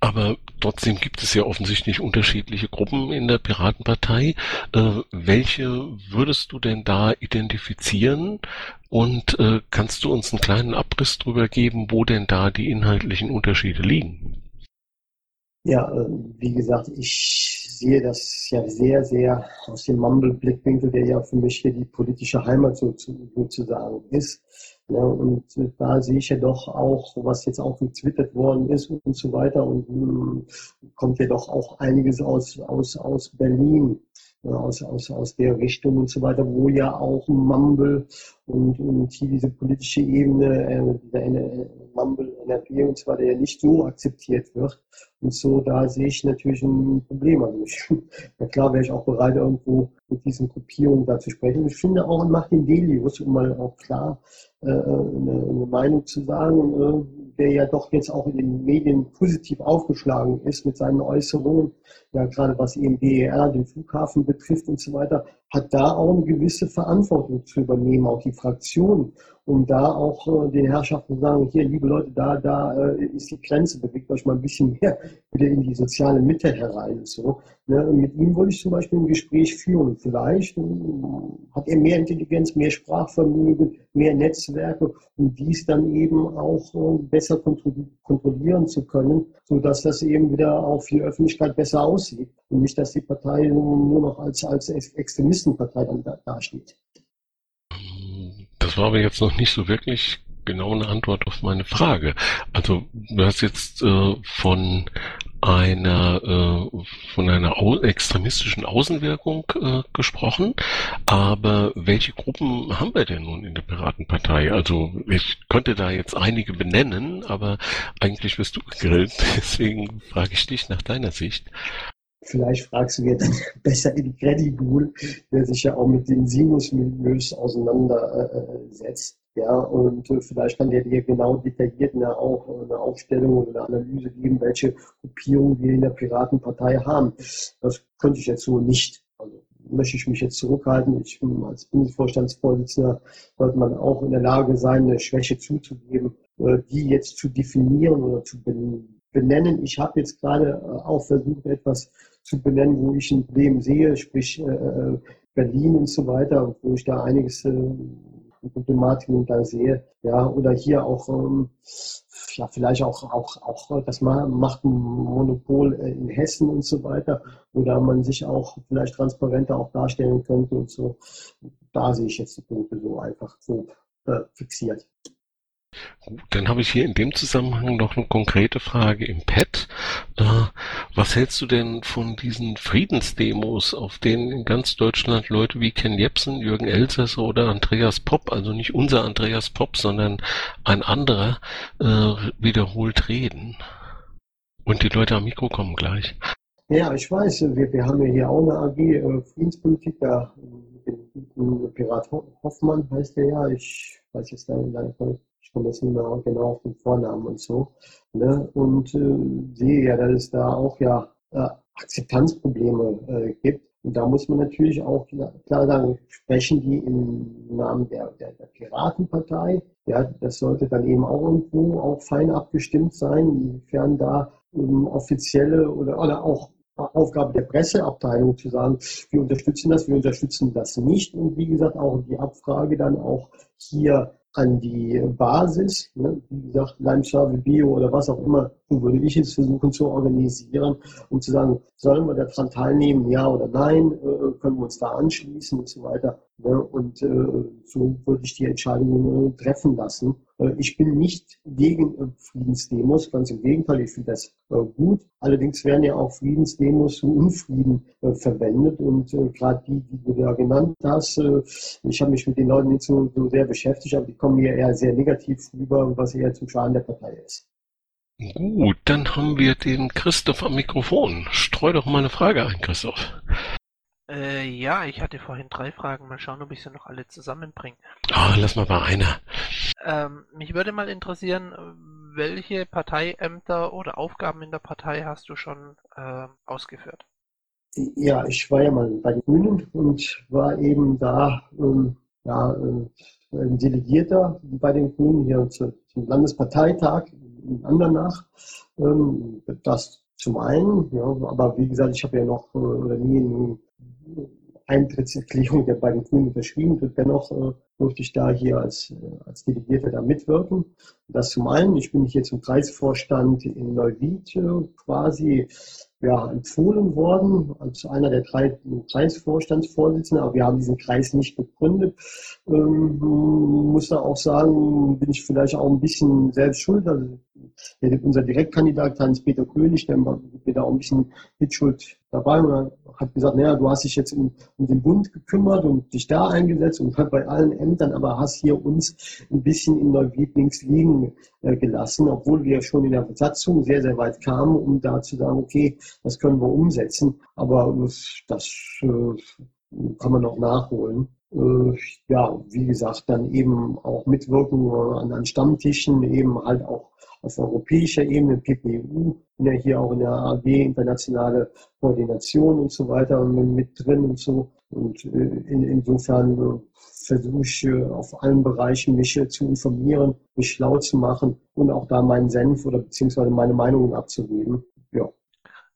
aber trotzdem gibt es ja offensichtlich unterschiedliche Gruppen in der Piratenpartei. Äh, welche würdest du denn da identifizieren? Und äh, kannst du uns einen kleinen Abriss darüber geben, wo denn da die inhaltlichen Unterschiede liegen? Ja, äh, wie gesagt, ich sehe das ja sehr, sehr aus dem Mumble-Blickwinkel, der ja für mich hier die politische Heimat sozusagen ist. Und da sehe ich ja doch auch, was jetzt auch getwittert worden ist und so weiter. Und hm, kommt ja doch auch einiges aus, aus, aus Berlin, aus, aus, aus der Richtung und so weiter, wo ja auch Mumble und, und hier diese politische Ebene, äh, Mumble, NRW und so weiter ja nicht so akzeptiert wird. Und so, da sehe ich natürlich ein Problem. Also ich, na klar wäre ich auch bereit, irgendwo mit diesen Gruppierungen da zu sprechen. Ich finde auch Martin Delius, um mal auch klar äh, eine, eine, Meinung zu sagen, äh, der ja doch jetzt auch in den Medien positiv aufgeschlagen ist mit seinen Äußerungen, ja gerade was eben BER, den Flughafen betrifft und so weiter, hat da auch eine gewisse Verantwortung zu übernehmen, auch die Fraktion, um da auch äh, den Herrschaften zu sagen, hier, liebe Leute, da, da äh, ist die Grenze, bewegt euch mal ein bisschen mehr wieder in die soziale Mitte herein. Und so. Ne? Und mit ihm würde ich zum Beispiel ein Gespräch führen. Vielleicht äh, hat er mehr Intelligenz, mehr Sprachvermögen, mehr Netzwerke, um dies dann eben auch äh, besser kontrollieren zu können, sodass das eben wieder auch für die Öffentlichkeit besser aussieht und nicht, dass die Partei nur noch als, als Extremistenpartei dann da, dasteht. Das war aber jetzt noch nicht so wirklich genau eine Antwort auf meine Frage. Also du hast jetzt äh, von einer äh, von einer au extremistischen Außenwirkung äh, gesprochen, aber welche Gruppen haben wir denn nun in der Piratenpartei? Also ich könnte da jetzt einige benennen, aber eigentlich wirst du gegrillt, deswegen frage ich dich nach deiner Sicht. Vielleicht fragst du dann besser in Credible, der sich ja auch mit den Sinus-Milieus auseinandersetzt. Ja, und äh, vielleicht kann der dir genau detailliert eine, auch, eine Aufstellung oder eine Analyse geben, welche Gruppierungen wir in der Piratenpartei haben. Das könnte ich jetzt so nicht. Also möchte ich mich jetzt zurückhalten. Ich als Bundesvorstandsvorsitzender sollte man auch in der Lage sein, eine Schwäche zuzugeben, äh, die jetzt zu definieren oder zu benennen. Ich habe jetzt gerade äh, auch versucht, etwas zu benennen, wo ich ein Problem sehe, sprich äh, äh, Berlin und so weiter, wo ich da einiges äh, Problematiken da sehe. Ja, oder hier auch, ähm, ja, vielleicht auch, auch, auch das Monopol äh, in Hessen und so weiter, oder man sich auch vielleicht transparenter auch darstellen könnte und so. Da sehe ich jetzt die Punkte so einfach so äh, fixiert. Gut, dann habe ich hier in dem Zusammenhang noch eine konkrete Frage im Pad. Äh, was hältst du denn von diesen Friedensdemos, auf denen in ganz Deutschland Leute wie Ken Jebsen, Jürgen Elsässer oder Andreas Popp, also nicht unser Andreas Popp, sondern ein anderer, äh, wiederholt reden? Und die Leute am Mikro kommen gleich. Ja, ich weiß, wir, wir haben ja hier auch eine AG äh, Friedenspolitik, da den Pirat Hoffmann heißt der ja, ich weiß jetzt leider nicht jetzt nicht mehr genau den Vornamen und so. Ne? Und äh, sehe ja, dass es da auch ja äh, Akzeptanzprobleme äh, gibt. Und da muss man natürlich auch klar sagen, sprechen die im Namen der, der, der Piratenpartei. Ja, das sollte dann eben auch irgendwo auch fein abgestimmt sein, inwiefern da um, offizielle oder, oder auch Aufgabe der Presseabteilung zu sagen, wir unterstützen das, wir unterstützen das nicht. Und wie gesagt, auch die Abfrage dann auch hier an die Basis, ne, wie gesagt, Leimschave, Bio oder was auch immer, würde ich es versuchen zu organisieren, um zu sagen, sollen wir daran teilnehmen, ja oder nein, äh, können wir uns da anschließen und so weiter. Ne, und äh, so würde ich die Entscheidung äh, treffen lassen. Äh, ich bin nicht gegen äh, Friedensdemos, ganz im Gegenteil, ich finde das äh, gut. Allerdings werden ja auch Friedensdemos zu Unfrieden verwendet und gerade die, die du da genannt hast, ich habe mich mit den Leuten nicht so, so sehr beschäftigt, aber die kommen mir eher sehr negativ rüber, was eher zum Schaden der Partei ist. Gut, dann haben wir den Christoph am Mikrofon. Streu doch mal eine Frage ein, Christoph. Äh, ja, ich hatte vorhin drei Fragen. Mal schauen, ob ich sie noch alle zusammenbringe. Ah, lass mal bei einer. Ähm, mich würde mal interessieren, welche Parteiämter oder Aufgaben in der Partei hast du schon äh, ausgeführt? Ja, ich war ja mal bei den Grünen und war eben da ähm, ja, äh, Delegierter bei den Grünen hier zum Landesparteitag in Andernach. Ähm, das zum einen, ja, aber wie gesagt, ich habe ja noch äh, oder nie Eintrittserklärung der beiden Grünen unterschrieben und dennoch äh, durfte ich da hier als, äh, als Delegierter da mitwirken. Das zum einen, ich bin hier zum Kreisvorstand in Neuwied äh, quasi ja, empfohlen worden als einer der drei Kreisvorstandsvorsitzenden, aber wir haben diesen Kreis nicht gegründet. Ähm, muss da auch sagen, bin ich vielleicht auch ein bisschen selbst schuld. Also, unser Direktkandidat Hans-Peter König, der war da auch ein bisschen Mitschuld dabei und hat gesagt, naja, du hast dich jetzt um, um, den Bund gekümmert und dich da eingesetzt und hat bei allen Ämtern, aber hast hier uns ein bisschen in Neuwied links liegen äh, gelassen, obwohl wir schon in der Versatzung sehr, sehr weit kamen, um da zu sagen, okay, das können wir umsetzen, aber das äh, kann man noch nachholen. Äh, ja, wie gesagt, dann eben auch mitwirken an, an Stammtischen, eben halt auch auf europäischer Ebene, PPU, bin ja hier auch in der AG internationale Koordination und so weiter mit drin und so. Und in, insofern versuche ich auf allen Bereichen mich zu informieren, mich schlau zu machen und auch da meinen Senf oder beziehungsweise meine Meinungen abzugeben. Ja.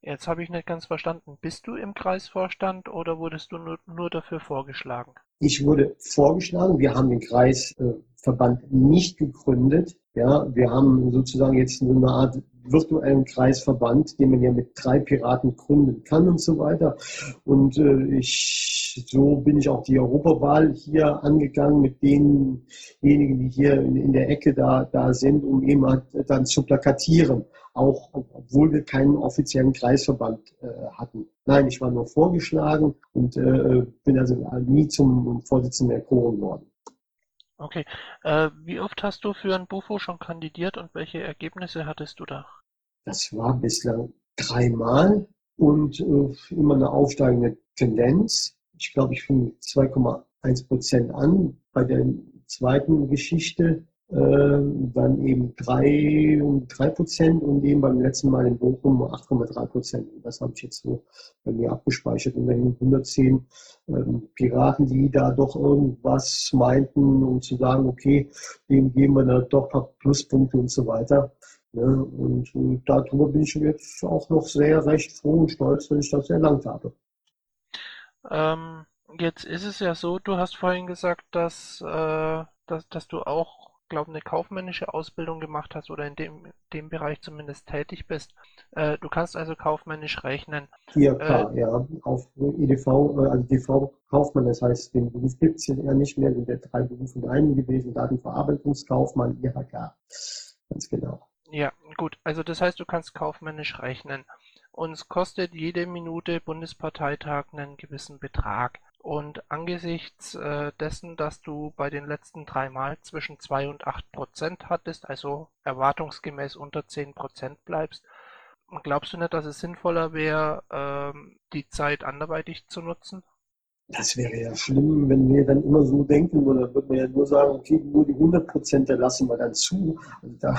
Jetzt habe ich nicht ganz verstanden. Bist du im Kreisvorstand oder wurdest du nur, nur dafür vorgeschlagen? Ich wurde vorgeschlagen. Wir haben den Kreisverband nicht gegründet. Ja, wir haben sozusagen jetzt eine Art virtuellen Kreisverband, den man ja mit drei Piraten gründen kann und so weiter. Und äh, ich, so bin ich auch die Europawahl hier angegangen mit denjenigen, die hier in, in der Ecke da, da sind, um eben halt dann zu plakatieren auch obwohl wir keinen offiziellen Kreisverband äh, hatten. Nein, ich war nur vorgeschlagen und äh, bin also nie zum Vorsitzenden erkoren worden. Okay. Äh, wie oft hast du für ein Bufo schon kandidiert und welche Ergebnisse hattest du da? Das war bislang dreimal und äh, immer eine aufsteigende Tendenz. Ich glaube, ich fing 2,1 Prozent an. Bei der zweiten Geschichte dann eben drei, um drei Prozent und eben beim letzten Mal in Bochum 8,3 Prozent. Das habe ich jetzt so bei mir abgespeichert. Immerhin 110 ähm, Piraten, die da doch irgendwas meinten, um zu sagen, okay, dem geben wir da doch ein paar Pluspunkte und so weiter. Ne? und, äh, darüber bin ich jetzt auch noch sehr recht froh und stolz, wenn ich das erlangt habe. Ähm, jetzt ist es ja so, du hast vorhin gesagt, dass, äh, dass, dass du auch glaube, eine kaufmännische Ausbildung gemacht hast oder in dem, dem Bereich zumindest tätig bist. Äh, du kannst also kaufmännisch rechnen. Ja, klar, äh, ja. Auf EDV, äh, also DV Kaufmann, das heißt, den Beruf gibt es ja nicht mehr, sind ja drei Berufe in einem gewesen, Datenverarbeitungskaufmann, IHK. Ganz genau. Ja, gut. Also das heißt, du kannst kaufmännisch rechnen. Uns kostet jede Minute Bundesparteitag einen gewissen Betrag. Und angesichts äh, dessen, dass du bei den letzten drei Mal zwischen 2 und 8 Prozent hattest, also erwartungsgemäß unter 10 Prozent bleibst, glaubst du nicht, dass es sinnvoller wäre, ähm, die Zeit anderweitig zu nutzen? Das wäre ja schlimm, wenn wir dann immer so denken würden. Dann würde man ja nur sagen, okay, nur die 100 Prozent lassen wir dann zu. Also da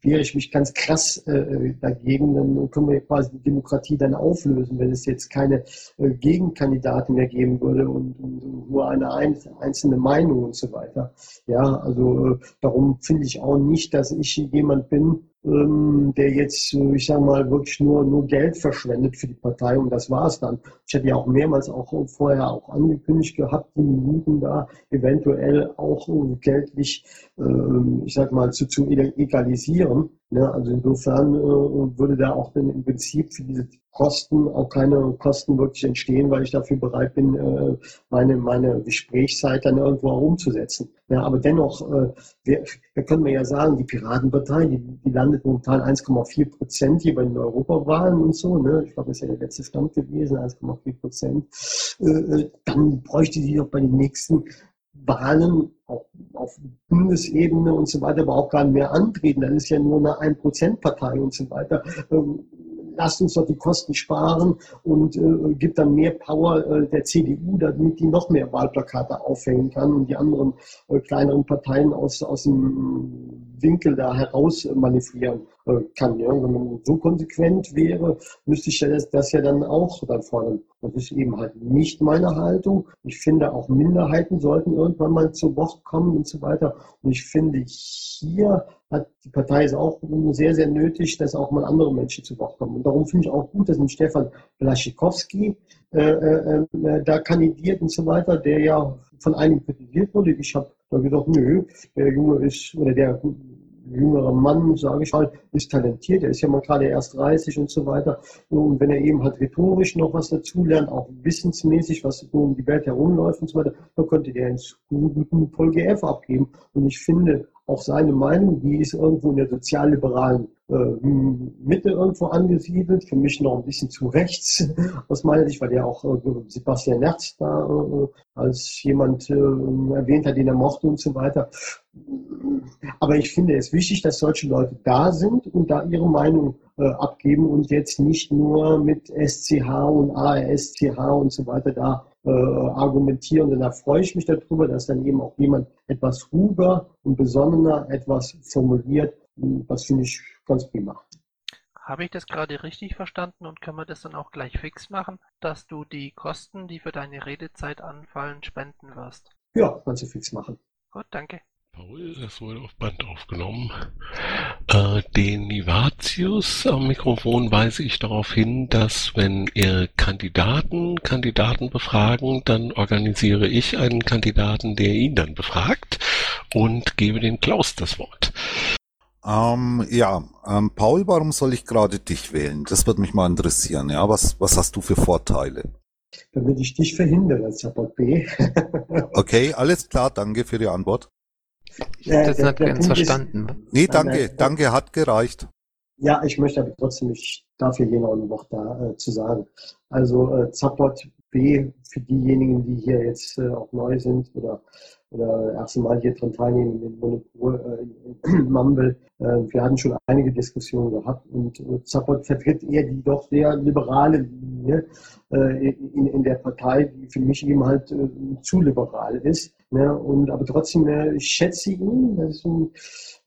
wehre ich mich ganz krass äh, dagegen. Dann können wir quasi die Demokratie dann auflösen, wenn es jetzt keine äh, Gegenkandidaten mehr geben würde und, und nur eine ein, einzelne Meinung und so weiter. Ja, also äh, darum finde ich auch nicht, dass ich jemand bin, ähm, der jetzt, äh, ich sage mal, wirklich nur, nur Geld verschwendet für die Partei und das war es dann. Ich hatte ja auch mehrmals auch vorher auch angekündigt gehabt, die Minuten da eventuell auch äh, geldlich, ähm, ich sag mal, zu, zu egalisieren. Ja, also insofern äh, würde da auch dann im Prinzip für diese Kosten auch keine Kosten wirklich entstehen, weil ich dafür bereit bin, äh, meine, meine Gesprächszeit dann irgendwo umzusetzen. Ja, aber dennoch, äh, wir, wir können ja sagen, die Piratenpartei, die, die landet momentan 1,4 Prozent hier bei den Europawahlen und so. Ne? Ich glaube, das ist ja der letzte Stand gewesen, 1,4 Prozent. Äh, dann bräuchte die doch bei den nächsten Wahlen auch auf Bundesebene und so weiter überhaupt gar nicht mehr antreten. Dann ist ja nur eine Ein-Prozent-Partei und so weiter. Lasst uns doch die Kosten sparen und äh, gibt dann mehr Power äh, der CDU, damit die noch mehr Wahlplakate aufhängen kann und die anderen äh, kleineren Parteien aus, aus dem Winkel da heraus manövrieren kann. Ja? Wenn man so konsequent wäre, müsste ich das, das ja dann auch dann fordern. Das ist eben halt nicht meine Haltung. Ich finde, auch Minderheiten sollten irgendwann mal zu Wort kommen und so weiter. Und ich finde, hier hat die Partei es auch sehr, sehr nötig, dass auch mal andere Menschen zu Wort kommen. Und darum finde ich auch gut, dass ein Stefan Blaschikowski äh, äh, äh, da kandidiert und so weiter, der ja von einigen kritisiert wurde. Ich habe da gesagt, nö, der Junge ist, oder der jüngerer Mann, sage ich mal, ist talentiert. Er ist ja mal gerade erst 30 und so weiter. Und wenn er eben halt rhetorisch noch was dazulernt, auch wissensmäßig, was um die Welt herumläuft und so weiter, dann könnte der ins guten Folge F abgeben. Und ich finde, auch seine Meinung, die ist irgendwo in der sozialliberalen äh, Mitte irgendwo angesiedelt, für mich noch ein bisschen zu rechts aus meiner Sicht, weil der auch äh, Sebastian Nerz da äh, als jemand äh, erwähnt hat, den er mochte und so weiter. Aber ich finde es wichtig, dass solche Leute da sind und da ihre Meinung abgeben und jetzt nicht nur mit SCH und ARSCH und so weiter da äh, argumentieren. Und da freue ich mich darüber, dass dann eben auch jemand etwas ruhiger und besonnener etwas formuliert. Das finde ich ganz prima. Habe ich das gerade richtig verstanden und können wir das dann auch gleich fix machen, dass du die Kosten, die für deine Redezeit anfallen, spenden wirst? Ja, kannst du fix machen. Gut, danke. Paul, das wurde auf Band aufgenommen. Äh, den Nivatius am Mikrofon weise ich darauf hin, dass wenn ihr Kandidaten Kandidaten befragen, dann organisiere ich einen Kandidaten, der ihn dann befragt und gebe dem Klaus das Wort. Ähm, ja, ähm, Paul, warum soll ich gerade dich wählen? Das würde mich mal interessieren. Ja, was, was hast du für Vorteile? Damit ich dich verhindere, Support B. okay, alles klar, danke für die Antwort. Ich habe das nicht ganz verstanden. Ist, nee, danke, nein, danke, hat gereicht. Ja, ich möchte aber trotzdem, ich darf hier noch ein Wort da äh, zu sagen. Also äh, Support B für diejenigen, die hier jetzt äh, auch neu sind oder oder erste Mal hier dran teilnehmen in Monopol, äh, in Mumble. Äh, wir hatten schon einige Diskussionen gehabt und äh, Zappert vertritt eher die doch sehr liberale Linie äh, in, in der Partei, die für mich eben halt äh, zu liberal ist. Ne? Und aber trotzdem, äh, ich schätze ihn. Das ist ein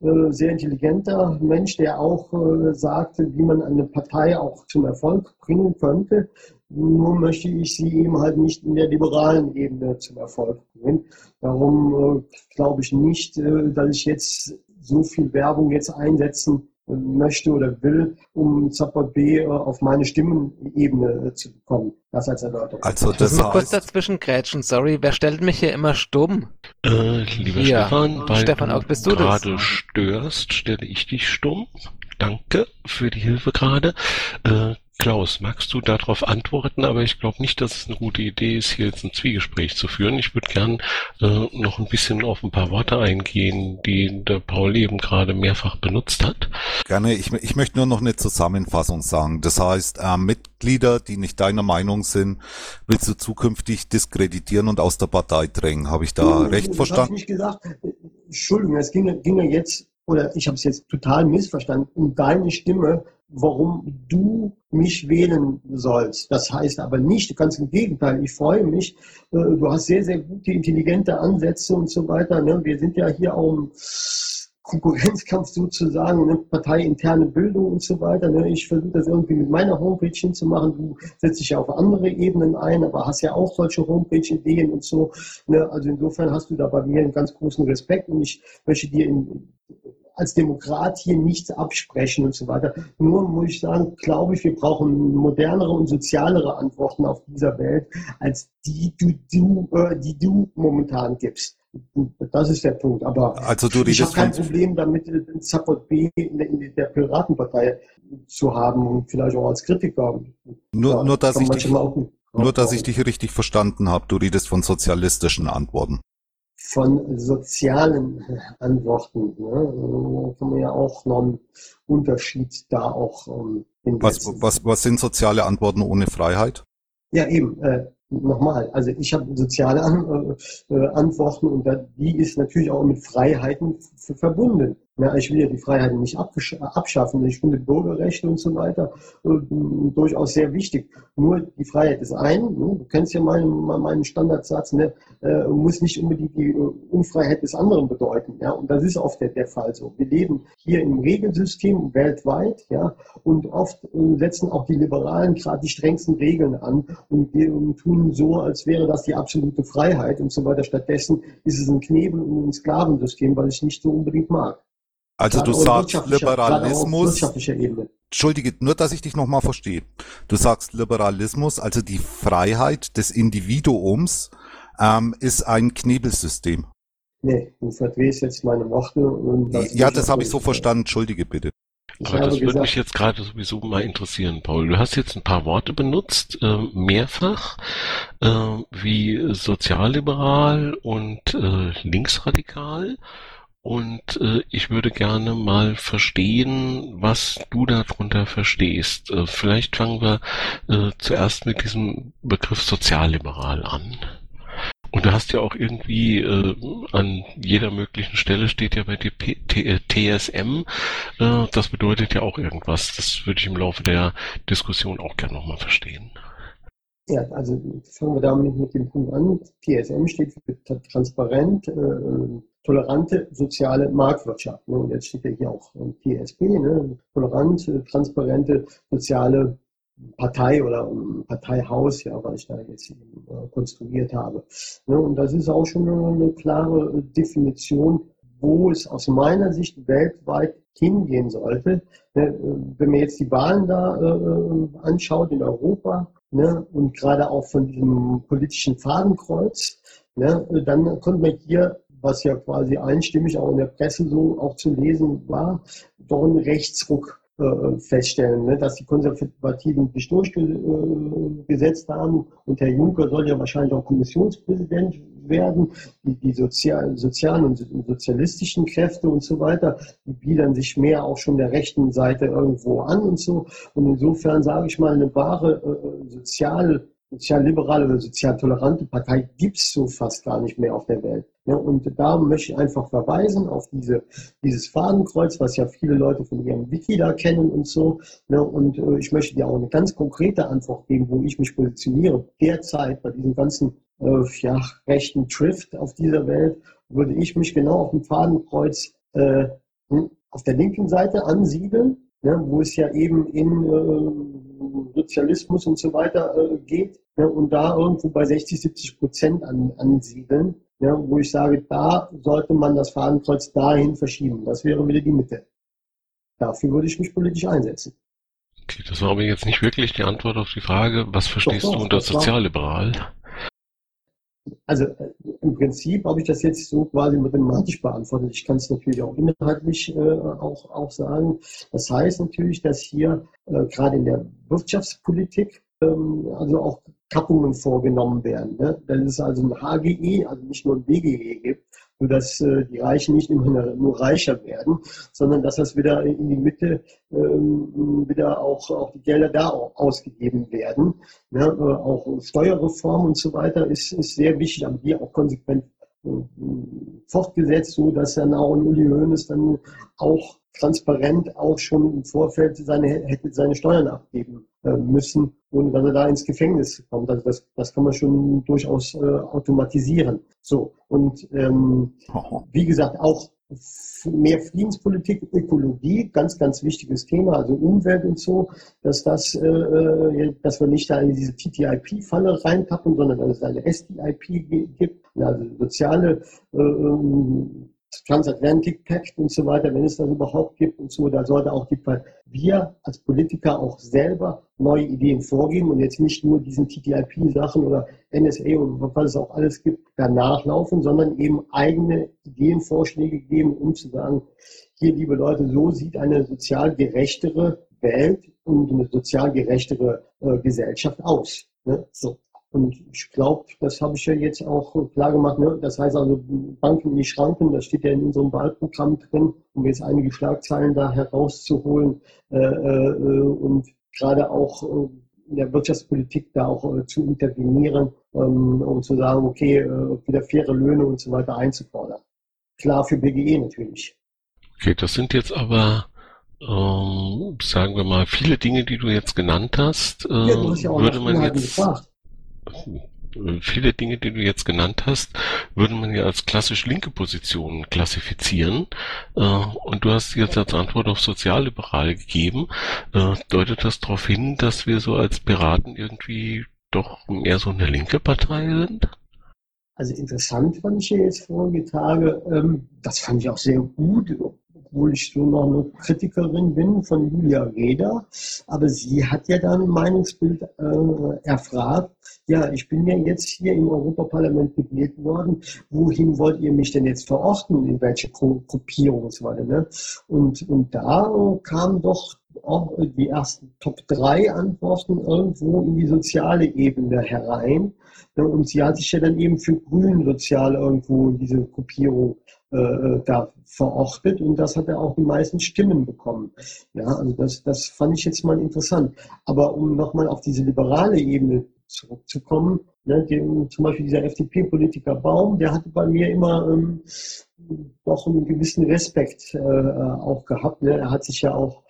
äh, sehr intelligenter Mensch, der auch äh, sagte, wie man eine Partei auch zum Erfolg bringen könnte. Nur möchte ich sie eben halt nicht in der liberalen Ebene zum Erfolg bringen. Darum äh, glaube ich nicht, äh, dass ich jetzt so viel Werbung jetzt einsetzen möchte oder will, um Support B äh, auf meine Stimmenebene äh, zu bekommen. Das als Erläuterung. Also das ich muss kurz dazwischen grätschen, sorry. Wer stellt mich hier immer stumm? Äh, lieber ja. Stefan, weil Stefan, auch bist du gerade störst, stelle ich dich stumm. Danke für die Hilfe gerade. Äh, Klaus, magst du darauf antworten? Aber ich glaube nicht, dass es eine gute Idee ist, hier jetzt ein Zwiegespräch zu führen. Ich würde gern äh, noch ein bisschen auf ein paar Worte eingehen, die der Paul eben gerade mehrfach benutzt hat. Gerne. Ich, ich möchte nur noch eine Zusammenfassung sagen. Das heißt, äh, Mitglieder, die nicht deiner Meinung sind, willst du zukünftig diskreditieren und aus der Partei drängen. Habe ich da recht verstanden? Ich nicht gesagt. Entschuldigung, es ging, ging ja jetzt oder ich habe es jetzt total missverstanden, um deine Stimme warum du mich wählen sollst. Das heißt aber nicht, ganz im Gegenteil, ich freue mich, äh, du hast sehr, sehr gute, intelligente Ansätze und so weiter. Ne? Wir sind ja hier auch Konkurrenzkampf sozusagen, ne? parteiinterne Bildung und so weiter. Ne? Ich versuche das irgendwie mit meiner Homepage hinzumachen. Du setzt dich ja auf andere Ebenen ein, aber hast ja auch solche Homepage-Ideen und so. Ne? Also insofern hast du da bei mir einen ganz großen Respekt und ich möchte dir in, als Demokrat hier nichts absprechen und so weiter. Nur muss ich sagen, glaube ich, wir brauchen modernere und sozialere Antworten auf dieser Welt, als die du, du äh, die du momentan gibst. Das ist der Punkt. Aber also du ich habe kein Problem damit, den Support B in der, in der Piratenpartei zu haben und vielleicht auch als Kritiker. Nur, da nur dass, ich dich, nur dass ich dich richtig verstanden habe, du redest von sozialistischen Antworten von sozialen Antworten. Ne? Da kann man ja auch noch einen Unterschied da auch ähm, was, was, was sind soziale Antworten ohne Freiheit? Ja, eben. Äh, nochmal, also ich habe soziale äh, äh Antworten und die ist natürlich auch mit Freiheiten verbunden. Ja, ich will ja die Freiheiten nicht abschaffen. Ich finde Bürgerrechte und so weiter äh, durchaus sehr wichtig. Nur die Freiheit des einen, ne, du kennst ja meinen, meinen Standardsatz, ne, äh, muss nicht unbedingt die äh, Unfreiheit des anderen bedeuten. Ja, und das ist oft der, der Fall so. Wir leben hier im Regelsystem weltweit, ja, und oft äh, setzen auch die Liberalen gerade die strengsten Regeln an und, und tun so, als wäre das die absolute Freiheit und so weiter. Stattdessen ist es ein Knebel- und ein Sklavensystem, weil ich nicht so unbedingt mag. Also du sagst Liberalismus. Entschuldige, nur dass ich dich nochmal verstehe. Du sagst Liberalismus, also die Freiheit des Individuums, ähm, ist ein Knebelsystem. Nee, du verdrehst jetzt meine Worte. ja, das habe ich so verstanden. Entschuldige bitte. Ich Aber das würde mich jetzt gerade sowieso mal interessieren, Paul. Du hast jetzt ein paar Worte benutzt, äh, mehrfach, äh, wie sozialliberal und äh, linksradikal. Und äh, ich würde gerne mal verstehen, was du darunter verstehst. Äh, vielleicht fangen wir äh, zuerst mit diesem Begriff sozialliberal an. Und du hast ja auch irgendwie äh, an jeder möglichen Stelle steht ja bei dir P T TSM. Äh, das bedeutet ja auch irgendwas. Das würde ich im Laufe der Diskussion auch gerne nochmal verstehen. Ja, also fangen wir damit mit dem Punkt an. TSM steht für transparent, äh, tolerante soziale Marktwirtschaft. Ne? Und jetzt steht ja hier auch TSP, ne? tolerant, transparente soziale Partei oder Parteihaus, ja, was ich da jetzt äh, konstruiert habe. Ne? Und das ist auch schon eine, klare Definition, wo es aus meiner Sicht weltweit hingehen sollte. Ne? Wenn man jetzt die Wahlen da äh, anschaut in Europa ne? und gerade auch von diesem politischen Fadenkreuz, dann kommt man hier was ja quasi einstimmig auch in der Presse so auch zu lesen war, doch einen Rechtsruck äh, feststellen, ne, dass die Konservativen sich durchgesetzt haben und Herr Juncker soll ja wahrscheinlich auch Kommissionspräsident werden. Die, die sozial, sozialen und sozialistischen Kräfte und so weiter, die biedern sich mehr auch schon der rechten Seite irgendwo an und so. Und insofern sage ich mal, eine wahre äh, sozial sozialliberale oder sozial tolerante Partei gibt es so fast gar nicht mehr auf der Welt. Ja, und da möchte ich einfach verweisen auf diese, dieses Fadenkreuz, was ja viele Leute von ihrem Wiki da kennen und so. Ja, und äh, ich möchte dir auch eine ganz konkrete Antwort geben, wo ich mich positioniere. Derzeit bei diesem ganzen äh, ja, rechten Trift auf dieser Welt würde ich mich genau auf dem Fadenkreuz äh, hm, auf der linken Seite ansiedeln, ja, wo es ja eben in äh, Sozialismus und so weiter äh, geht ja, und da irgendwo bei 60, 70 Prozent an, ansiedeln, ja, wo ich sage, da sollte man das Fadenkreuz dahin verschieben. Das wäre wieder die Mitte. Dafür würde ich mich politisch einsetzen. Okay, das war aber jetzt nicht wirklich die Antwort auf die Frage, was verstehst doch, doch, du unter sozialliberal? Also äh, im Prinzip habe ich das jetzt so quasi mathematisch beantwortet. Ich kann es natürlich auch inhaltlich äh, auch, auch sagen. Das heißt natürlich, dass hier äh, gerade in der Wirtschaftspolitik ähm, also auch Kappungen vorgenommen werden. Ne? Dass es also ein HGE, also nicht nur ein BGE gibt, sodass äh, die Reichen nicht immer nur reicher werden, sondern dass das wieder in die Mitte ähm, wieder auch, auch die Gelder da ausgegeben werden. Ne? Äh, auch Steuerreform und so weiter ist, ist sehr wichtig, aber die auch konsequent äh, fortgesetzt, so dass dann auch Uli Hoeneß dann auch transparent auch schon im Vorfeld seine, hätte seine Steuern abgeben müssen, ohne dass er da ins Gefängnis kommt. Also das, das kann man schon durchaus äh, automatisieren. So, und ähm, wie gesagt, auch mehr Friedenspolitik, Ökologie, ganz, ganz wichtiges Thema, also Umwelt und so, dass das, äh, äh dass wir nicht da in diese TTIP-Falle reinpacken, sondern dass es eine STIP gibt, also soziale äh, Transatlantic Pact und so weiter, wenn es das überhaupt gibt und so, da sollte auch die, wir als Politiker auch selber neue Ideen vorgeben und jetzt nicht nur diesen TTIP-Sachen oder NSA und was es auch alles gibt, danach laufen, sondern eben eigene Ideenvorschläge geben, um zu sagen, hier, liebe Leute, so sieht eine sozial gerechtere Welt und eine sozial gerechtere äh, Gesellschaft aus. Ne? So. Und ich glaube, das habe ich ja jetzt auch klar gemacht. Ne? Das heißt also, Banken in die Schranken, das steht ja in unserem Wahlprogramm drin, um jetzt einige Schlagzeilen da herauszuholen äh, äh, und gerade auch äh, in der Wirtschaftspolitik da auch äh, zu intervenieren, ähm, um zu sagen, okay, äh, wieder faire Löhne und so weiter einzufordern. Klar für BGE natürlich. Okay, das sind jetzt aber ähm, sagen wir mal, viele Dinge, die du jetzt genannt hast, äh, ja, du hast ja auch würde man jetzt gefragt viele Dinge, die du jetzt genannt hast, würde man ja als klassisch linke Positionen klassifizieren. Äh, und du hast jetzt als Antwort auf sozialliberal gegeben. Äh, deutet das darauf hin, dass wir so als Piraten irgendwie doch mehr so eine linke Partei sind? Also interessant fand ich jetzt vorige Tage, ähm, das fand ich auch sehr gut, obwohl ich so noch eine Kritikerin bin von Julia Reda. Aber sie hat ja dann ein Meinungsbild äh, erfragt. Ja, ich bin ja jetzt hier im Europaparlament gewählt worden. Wohin wollt ihr mich denn jetzt verorten? In welche Gruppierung und so weiter. Ne? Und, und da kam doch auch die ersten Top 3 Antworten irgendwo in die soziale Ebene herein. Und sie hat sich ja dann eben für Grün sozial irgendwo in diese Gruppierung äh, äh, da verortet und das hat er auch die meisten Stimmen bekommen. Ja, also das, das fand ich jetzt mal interessant. Aber um nochmal auf diese liberale Ebene zurückzukommen, ne, dem, zum Beispiel dieser FDP-Politiker Baum, der hatte bei mir immer ähm, doch einen gewissen Respekt äh, auch gehabt. Ne? Er hat sich ja auch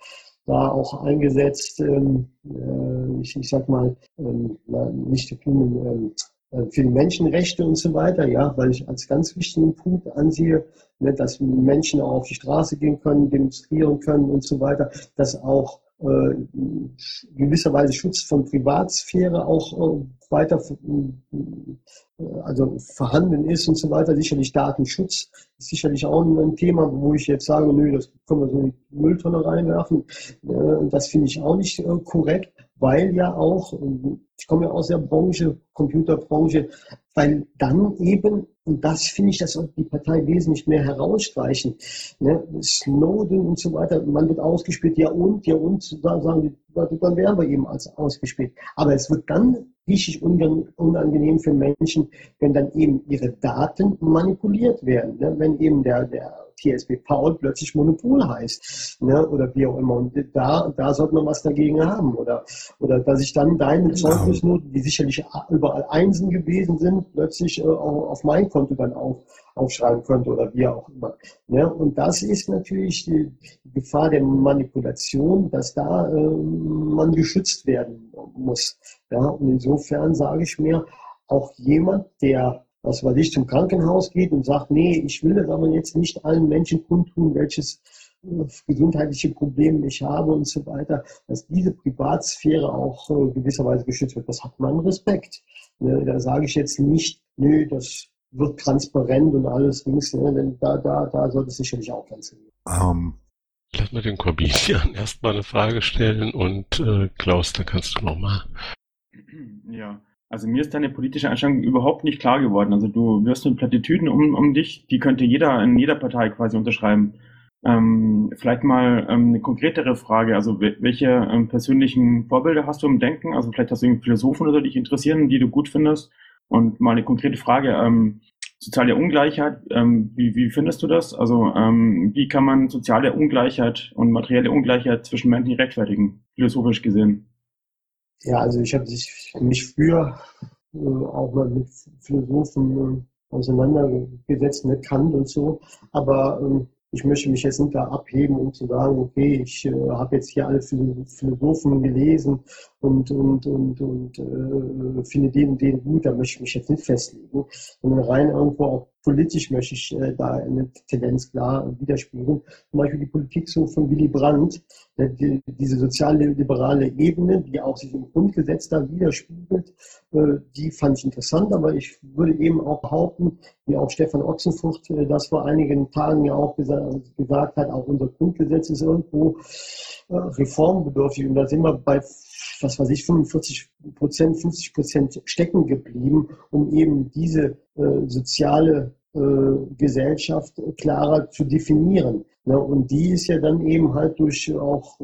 da auch eingesetzt, ähm, äh, ich, ich sag mal, ähm, nicht ähm, äh, für die Menschenrechte und so weiter, ja, weil ich als ganz wichtigen Punkt ansehe, ne, dass Menschen auch auf die Straße gehen können, demonstrieren können und so weiter, dass auch äh, gewisserweise Schutz von Privatsphäre auch äh, weiter äh, also vorhanden ist und so weiter. Sicherlich Datenschutz ist sicherlich auch ein Thema, wo ich jetzt sage, nö, das können wir so in die Mülltonne reinwerfen. Äh, das finde ich auch nicht äh, korrekt, weil ja auch, ich komme ja aus der Branche, Computerbranche, weil dann eben, und das finde ich, dass die Partei wesentlich mehr herausstreichen, ne, Snowden und so weiter, man wird ausgespielt, ja und, ja und, da sagen die, dann werden wir eben als ausgespielt. Aber es wird dann richtig unangenehm für Menschen, wenn dann eben ihre Daten manipuliert werden. Ne? Wenn eben der, der TSB Paul plötzlich Monopol heißt, ne? oder wie auch immer. Und da, da sollte man was dagegen haben. Oder, oder dass ich dann deine Zeugnisnoten, die sicherlich überall Einsen gewesen sind, plötzlich äh, auf mein Konto dann auf, aufschreiben könnte oder wie auch immer. Ne? Und das ist natürlich die Gefahr der Manipulation, dass da äh, man geschützt werden muss. Ja? Und insofern sage ich mir, auch jemand, der was weiß ich, zum Krankenhaus geht und sagt, nee, ich will das aber jetzt nicht allen Menschen kundtun, welches äh, gesundheitliche Problem ich habe und so weiter, dass diese Privatsphäre auch äh, gewisserweise geschützt wird. Das hat man Respekt. Ne, da sage ich jetzt nicht, nö, das wird transparent und alles links, ne, denn da, da, da sollte es sicherlich auch ganz geben. Um. Lass mal den Corbinian erstmal eine Frage stellen und äh, Klaus, da kannst du nochmal. Ja, also mir ist deine politische Einstellung überhaupt nicht klar geworden. Also du wirst mit Plattitüden um, um dich, die könnte jeder in jeder Partei quasi unterschreiben. Ähm, vielleicht mal ähm, eine konkretere Frage. Also welche ähm, persönlichen Vorbilder hast du im Denken? Also vielleicht hast du irgendwie Philosophen oder dich interessieren, die du gut findest. Und mal eine konkrete Frage. Ähm, soziale Ungleichheit, ähm, wie, wie findest du das? Also ähm, wie kann man soziale Ungleichheit und materielle Ungleichheit zwischen Menschen rechtfertigen, philosophisch gesehen? Ja, also ich habe mich früher äh, auch mal mit Philosophen äh, auseinandergesetzt, mit Kant und so, aber ähm, ich möchte mich jetzt nicht da abheben, um zu sagen, okay, ich äh, habe jetzt hier alle Philosophen gelesen und, und, und, und äh, finde den und den gut, da möchte ich mich jetzt nicht festlegen, sondern rein irgendwo auch politisch möchte ich äh, da eine Tendenz klar widerspiegeln. Zum Beispiel die Politik so von Willy Brandt, äh, die, diese sozialliberale Ebene, die auch sich im Grundgesetz da widerspiegelt, äh, die fand ich interessant, aber ich würde eben auch behaupten, wie auch Stefan Ochsenfurt äh, das vor einigen Tagen ja auch gesagt, gesagt hat, auch unser Grundgesetz ist irgendwo äh, reformbedürftig und da sind wir bei was weiß ich, 45 Prozent, 50 Prozent stecken geblieben, um eben diese äh, soziale äh, Gesellschaft klarer zu definieren. Ne? Und die ist ja dann eben halt durch auch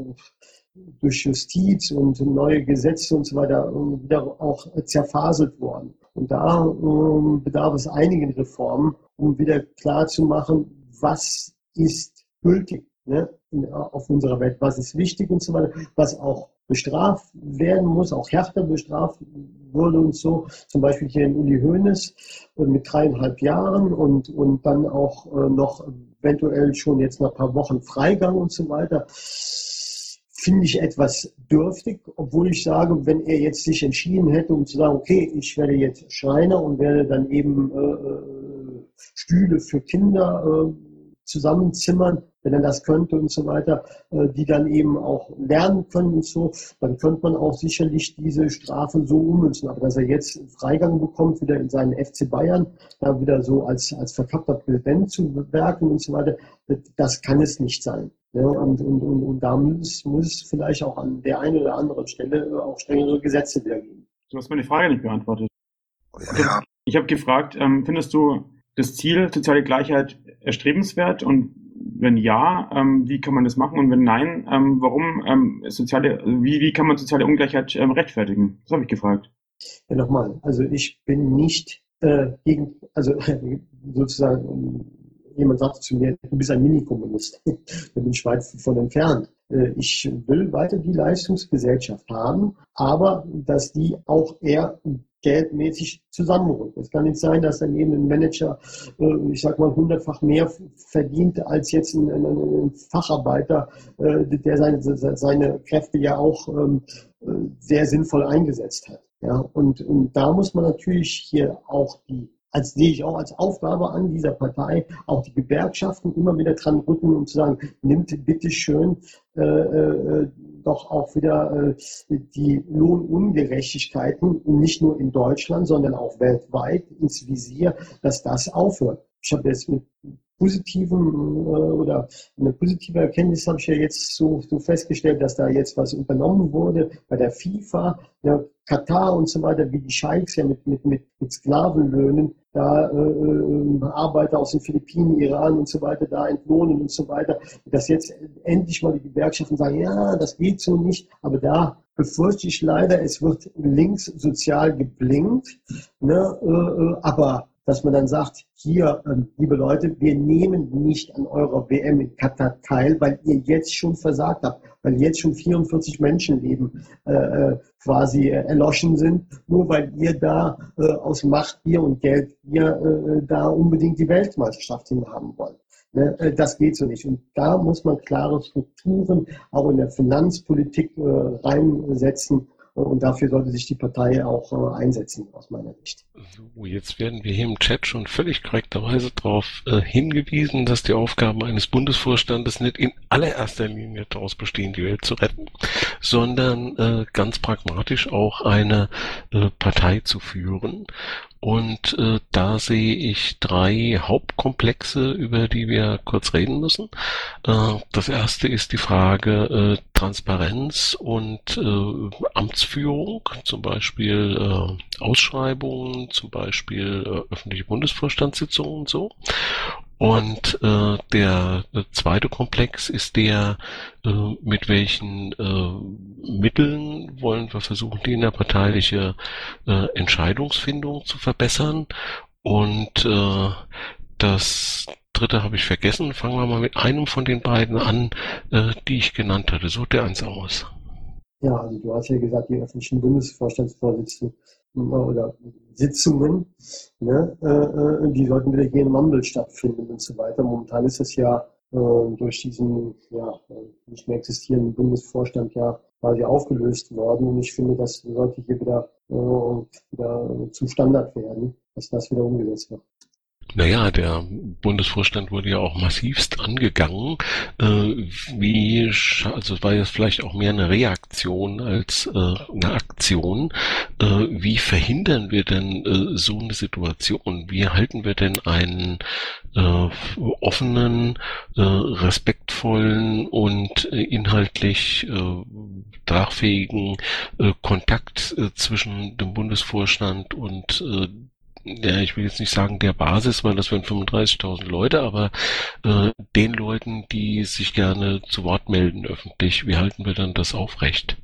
durch Justiz und neue Gesetze und so weiter äh, wieder auch zerfaselt worden. Und da äh, bedarf es einigen Reformen, um wieder klar zu machen, was ist gültig ne, auf unserer Welt, was ist wichtig und so weiter, was auch bestraft werden muss, auch härter bestraft wurde und so. Zum Beispiel hier in Uli Hoeneß äh, mit dreieinhalb Jahren und, und dann auch äh, noch eventuell schon jetzt nach ein paar Wochen Freigang und so weiter. Finde ich etwas dürftig, obwohl ich sage, wenn er jetzt sich entschieden hätte, um zu sagen, okay, ich werde jetzt Schreiner und werde dann eben äh, äh Stühle für Kinder äh, zusammenzimmern, wenn er das könnte und so weiter, äh, die dann eben auch lernen können und so, dann könnte man auch sicherlich diese Strafe so ummünzen. Aber dass er jetzt Freigang bekommt, wieder in seinen FC Bayern, da wieder so als, als verkappter Präsident zu werken und so weiter, das kann es nicht sein. Ja, und, und, und, und da muss, muss es vielleicht auch an der einen oder anderen Stelle auch strengere Gesetze wieder geben. Du hast meine Frage nicht beantwortet. Ja. Ich habe gefragt, ähm, findest du das Ziel soziale Gleichheit erstrebenswert und wenn ja, ähm, wie kann man das machen? Und wenn nein, ähm, warum ähm, soziale, wie, wie kann man soziale Ungleichheit ähm, rechtfertigen? Das habe ich gefragt. Ja, nochmal. Also ich bin nicht äh, gegen, also sozusagen, jemand sagte zu mir, du bist ein Mini-Kommunist. da bin ich weit von entfernt. Äh, ich will weiter die Leistungsgesellschaft haben, aber dass die auch eher geldmäßig zusammenrückt. Es kann nicht sein, dass dann eben ein Manager, äh, ich sag mal, hundertfach mehr verdient als jetzt ein, ein, ein Facharbeiter, äh, der seine, seine Kräfte ja auch ähm, sehr sinnvoll eingesetzt hat. Ja, und, und da muss man natürlich hier auch die als sehe ich auch als Aufgabe an dieser Partei, auch die Gewerkschaften immer wieder dran rücken und zu sagen, nimmt bitte schön äh, äh, doch auch wieder äh, die Lohnungerechtigkeiten nicht nur in Deutschland, sondern auch weltweit ins Visier, dass das aufhört. Ich habe jetzt mit positiven äh, oder eine positive Erkenntnis habe ich ja jetzt so, so, festgestellt, dass da jetzt was unternommen wurde bei der FIFA, ja, Katar und so weiter, wie die Scheiks ja mit, mit, mit, mit Sklavenlöhnen da äh, äh, Arbeiter aus den Philippinen, Iran und so weiter da entlohnen und so weiter, dass jetzt endlich mal die Gewerkschaften sagen, ja, das geht so nicht, aber da befürchte ich leider, es wird links sozial geblinkt, ne, äh, äh aber dass man dann sagt, hier, ähm, liebe Leute, wir nehmen nicht an eurer WM in Katar teil, weil ihr jetzt schon versagt habt, weil jetzt schon 44 Menschenleben äh, äh, quasi äh, erloschen sind, nur weil ihr da äh, aus Machtgier und Geldgier äh, da unbedingt die Weltmeisterschaft hinhaben wollt. Ne, äh, das geht so nicht. Und da muss man klare Strukturen auch in der Finanzpolitik äh, reinsetzen, und dafür sollte sich die Partei auch äh, einsetzen, aus meiner Sicht. So, jetzt werden wir hier im Chat schon völlig korrekterweise darauf äh, hingewiesen, dass die Aufgaben eines Bundesvorstandes nicht in allererster Linie daraus bestehen, die Welt zu retten, sondern äh, ganz pragmatisch auch eine äh, Partei zu führen. Und äh, da sehe ich drei Hauptkomplexe, über die wir kurz reden müssen. Äh, das erste ist die Frage äh, Transparenz und äh, Amtsführung, zum Beispiel äh, Ausschreibungen, zum Beispiel äh, öffentliche Bundesvorstandssitzungen und so. Und äh, der zweite Komplex ist der, äh, mit welchen äh, Mitteln wollen wir versuchen, die innerparteiliche äh, Entscheidungsfindung zu verbessern. Und äh, das dritte habe ich vergessen. Fangen wir mal mit einem von den beiden an, äh, die ich genannt hatte. Such dir eins aus. Ja, also du hast ja gesagt, die öffentlichen Bundesvorstandsvorsitzenden oder Sitzungen, ne, äh, äh, die sollten wieder hier in Mumble stattfinden und so weiter. Momentan ist es ja äh, durch diesen ja, nicht mehr existierenden Bundesvorstand ja quasi aufgelöst worden. Und ich finde, das sollte hier wieder, äh, wieder zum Standard werden, dass das wieder umgesetzt wird. Naja, der Bundesvorstand wurde ja auch massivst angegangen. Äh, wie, also war jetzt vielleicht auch mehr eine Reaktion als äh, eine Aktion. Äh, wie verhindern wir denn äh, so eine Situation? Wie halten wir denn einen äh, offenen, äh, respektvollen und inhaltlich tragfähigen Kontakt zwischen dem Bundesvorstand und ja, ich will jetzt nicht sagen der Basis, weil das wären 35.000 Leute, aber äh, den Leuten, die sich gerne zu Wort melden öffentlich, wie halten wir dann das aufrecht?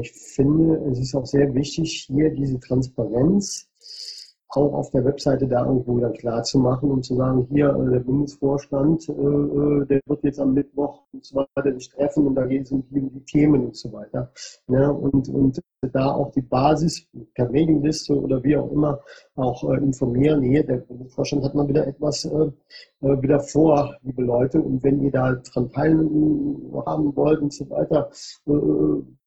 Ich finde, es ist auch sehr wichtig, hier diese Transparenz auch auf der Webseite da irgendwo dann klar zu machen und zu sagen, hier äh, der Bundesvorstand, äh, äh, der wird jetzt am Mittwoch und so weiter sich treffen und da geht es um die, um die Themen und so weiter. Ja, und, und da auch die Basis per Mailingliste oder wie auch immer auch informieren, hier der Bundesvorstand hat mal wieder etwas wieder vor, liebe Leute, und wenn ihr da dran teilhaben wollt und so weiter,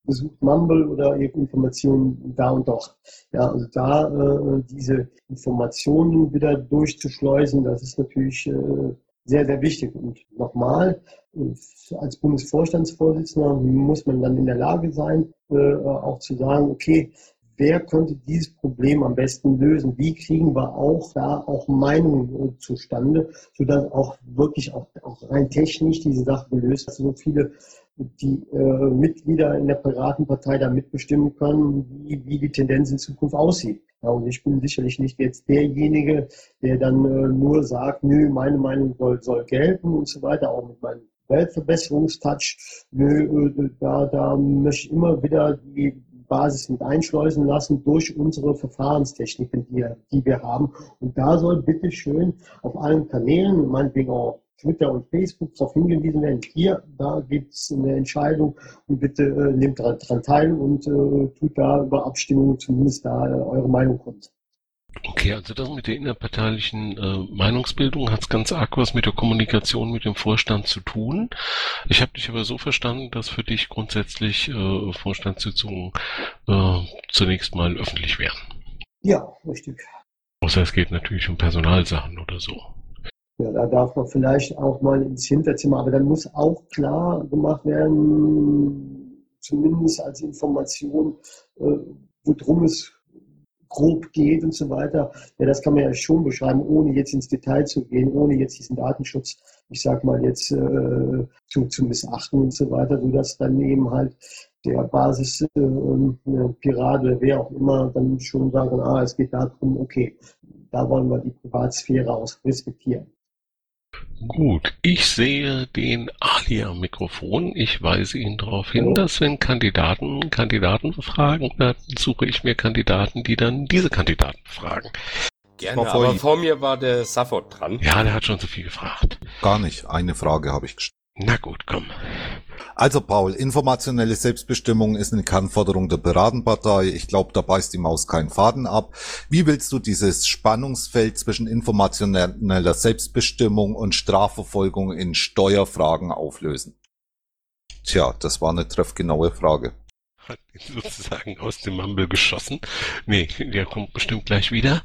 besucht Mumble oder ihr Informationen da und doch. Ja, also da äh, diese Informationen wieder durchzuschleusen, das ist natürlich äh, sehr, sehr wichtig. Und nochmal, äh, als Bundesvorstandsvorsitzender muss man dann in der Lage sein, äh, auch zu sagen, okay, wer könnte dieses Problem am besten lösen? Wie kriegen wir auch da auch Meinungen äh, zustande, sodass auch wirklich auch, auch rein technisch diese Sache gelöst wird, so viele die äh, Mitglieder in der Piratenpartei da mitbestimmen können, wie, wie die Tendenz in Zukunft aussieht. Ja, und ich bin sicherlich nicht jetzt derjenige, der dann äh, nur sagt, nö, meine Meinung soll, soll gelten und so weiter, auch mit meinem Weltverbesserungstouch. Nö, äh, da, da möchte ich immer wieder die Basis mit einschleusen lassen durch unsere Verfahrenstechniken, die, die wir haben. Und da soll bitte schön auf allen Kanälen, meinetwegen auch Twitter und Facebook darauf hingewiesen werden, hier, da gibt es eine Entscheidung und bitte äh, nehmt daran teil und äh, tut da über Abstimmungen zumindest da äh, eure Meinung kund. Okay, also das mit der innerparteilichen äh, Meinungsbildung hat ganz arg was mit der Kommunikation mit dem Vorstand zu tun. Ich habe dich aber so verstanden, dass für dich grundsätzlich äh, Vorstandssitzungen äh, zunächst mal öffentlich wären. Ja, richtig. Außer es geht natürlich um Personalsachen oder so. Ja, da darf man vielleicht auch mal ins Hinterzimmer, aber dann muss auch klar gemacht werden, zumindest als Information, äh, worum es grob geht und so weiter. Ja, das kann man ja schon beschreiben, ohne jetzt ins Detail zu gehen, ohne jetzt diesen Datenschutz, ich sag mal jetzt äh, zu, zu missachten und so weiter, sodass dann eben halt der Basis äh, Pirat oder wer auch immer dann schon sagen, ah, es geht darum, okay, da wollen wir die Privatsphäre auch respektieren. Gut, ich sehe den Ali am Mikrofon. Ich weise ihn darauf hin, dass wenn Kandidaten Kandidaten befragen, dann suche ich mir Kandidaten, die dann diese Kandidaten befragen. Gerne, aber vor mir war der Safford dran. Ja, der hat schon so viel gefragt. Gar nicht. Eine Frage habe ich gestellt. Na gut, komm. Also Paul, informationelle Selbstbestimmung ist eine Kernforderung der Piratenpartei. Ich glaube, da beißt die Maus keinen Faden ab. Wie willst du dieses Spannungsfeld zwischen informationeller Selbstbestimmung und Strafverfolgung in Steuerfragen auflösen? Tja, das war eine treffgenaue Frage. Hat ihn sozusagen aus dem Mumble geschossen. Nee, der kommt bestimmt gleich wieder.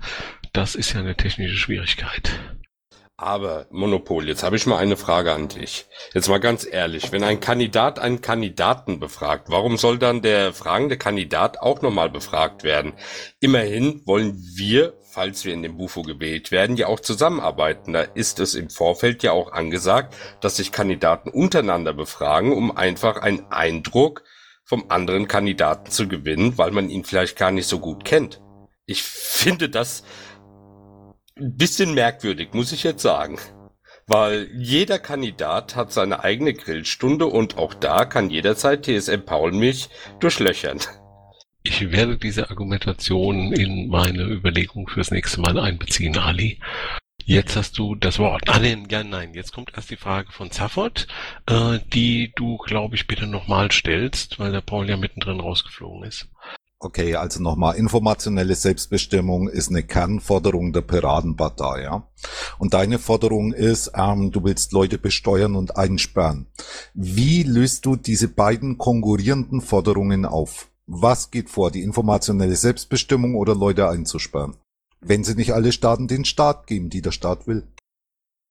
Das ist ja eine technische Schwierigkeit. Aber Monopol, jetzt habe ich mal eine Frage an dich. Jetzt mal ganz ehrlich, wenn ein Kandidat einen Kandidaten befragt, warum soll dann der fragende Kandidat auch nochmal befragt werden? Immerhin wollen wir, falls wir in dem Bufo gewählt werden, ja auch zusammenarbeiten. Da ist es im Vorfeld ja auch angesagt, dass sich Kandidaten untereinander befragen, um einfach einen Eindruck vom anderen Kandidaten zu gewinnen, weil man ihn vielleicht gar nicht so gut kennt. Ich finde das ein bisschen merkwürdig, muss ich jetzt sagen. Weil jeder Kandidat hat seine eigene Grillstunde und auch da kann jederzeit TSM Paul mich durchlöchern. Ich werde diese Argumentation in meine Überlegung fürs nächste Mal einbeziehen, Ali. Jetzt hast du das Wort. Ah, nein, ja, nein. Jetzt kommt erst die Frage von Zaffert, äh, die du, glaube ich, bitte nochmal stellst, weil der Paul ja mittendrin rausgeflogen ist. Okay, also nochmal, informationelle Selbstbestimmung ist eine Kernforderung der Piratenpartei, ja. Und deine Forderung ist, ähm, du willst Leute besteuern und einsperren. Wie löst du diese beiden konkurrierenden Forderungen auf? Was geht vor, die informationelle Selbstbestimmung oder Leute einzusperren? Wenn sie nicht alle Staaten den Staat geben, die der Staat will.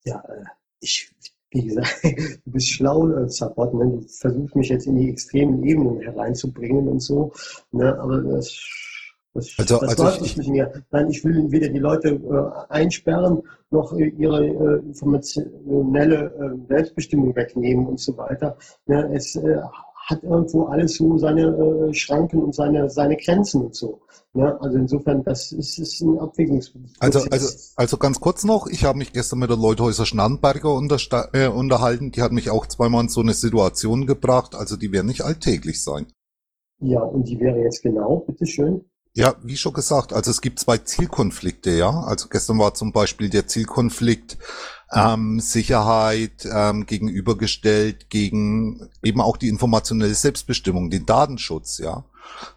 Ja, äh, ich wie gesagt, du bist schlau, äh, Support, ne? du versuchst mich jetzt in die extremen Ebenen hereinzubringen und so, ne? aber das, das, also, das also läuft nicht mir. Nein, ich will weder die Leute äh, einsperren, noch äh, ihre äh, informationelle äh, Selbstbestimmung wegnehmen und so weiter. Ne? Es äh, hat irgendwo alles so seine äh, Schranken und seine, seine Grenzen und so. Ja, also insofern, das ist, ist ein Abwägungsprozess. Also, also, also ganz kurz noch, ich habe mich gestern mit der Leuthäuser Schnarrenberger äh, unterhalten, die hat mich auch zweimal in so eine Situation gebracht, also die werden nicht alltäglich sein. Ja, und die wäre jetzt genau, bitteschön. Ja, wie schon gesagt, also es gibt zwei Zielkonflikte, ja. Also gestern war zum Beispiel der Zielkonflikt ähm, Sicherheit ähm, gegenübergestellt gegen eben auch die informationelle Selbstbestimmung, den Datenschutz, ja.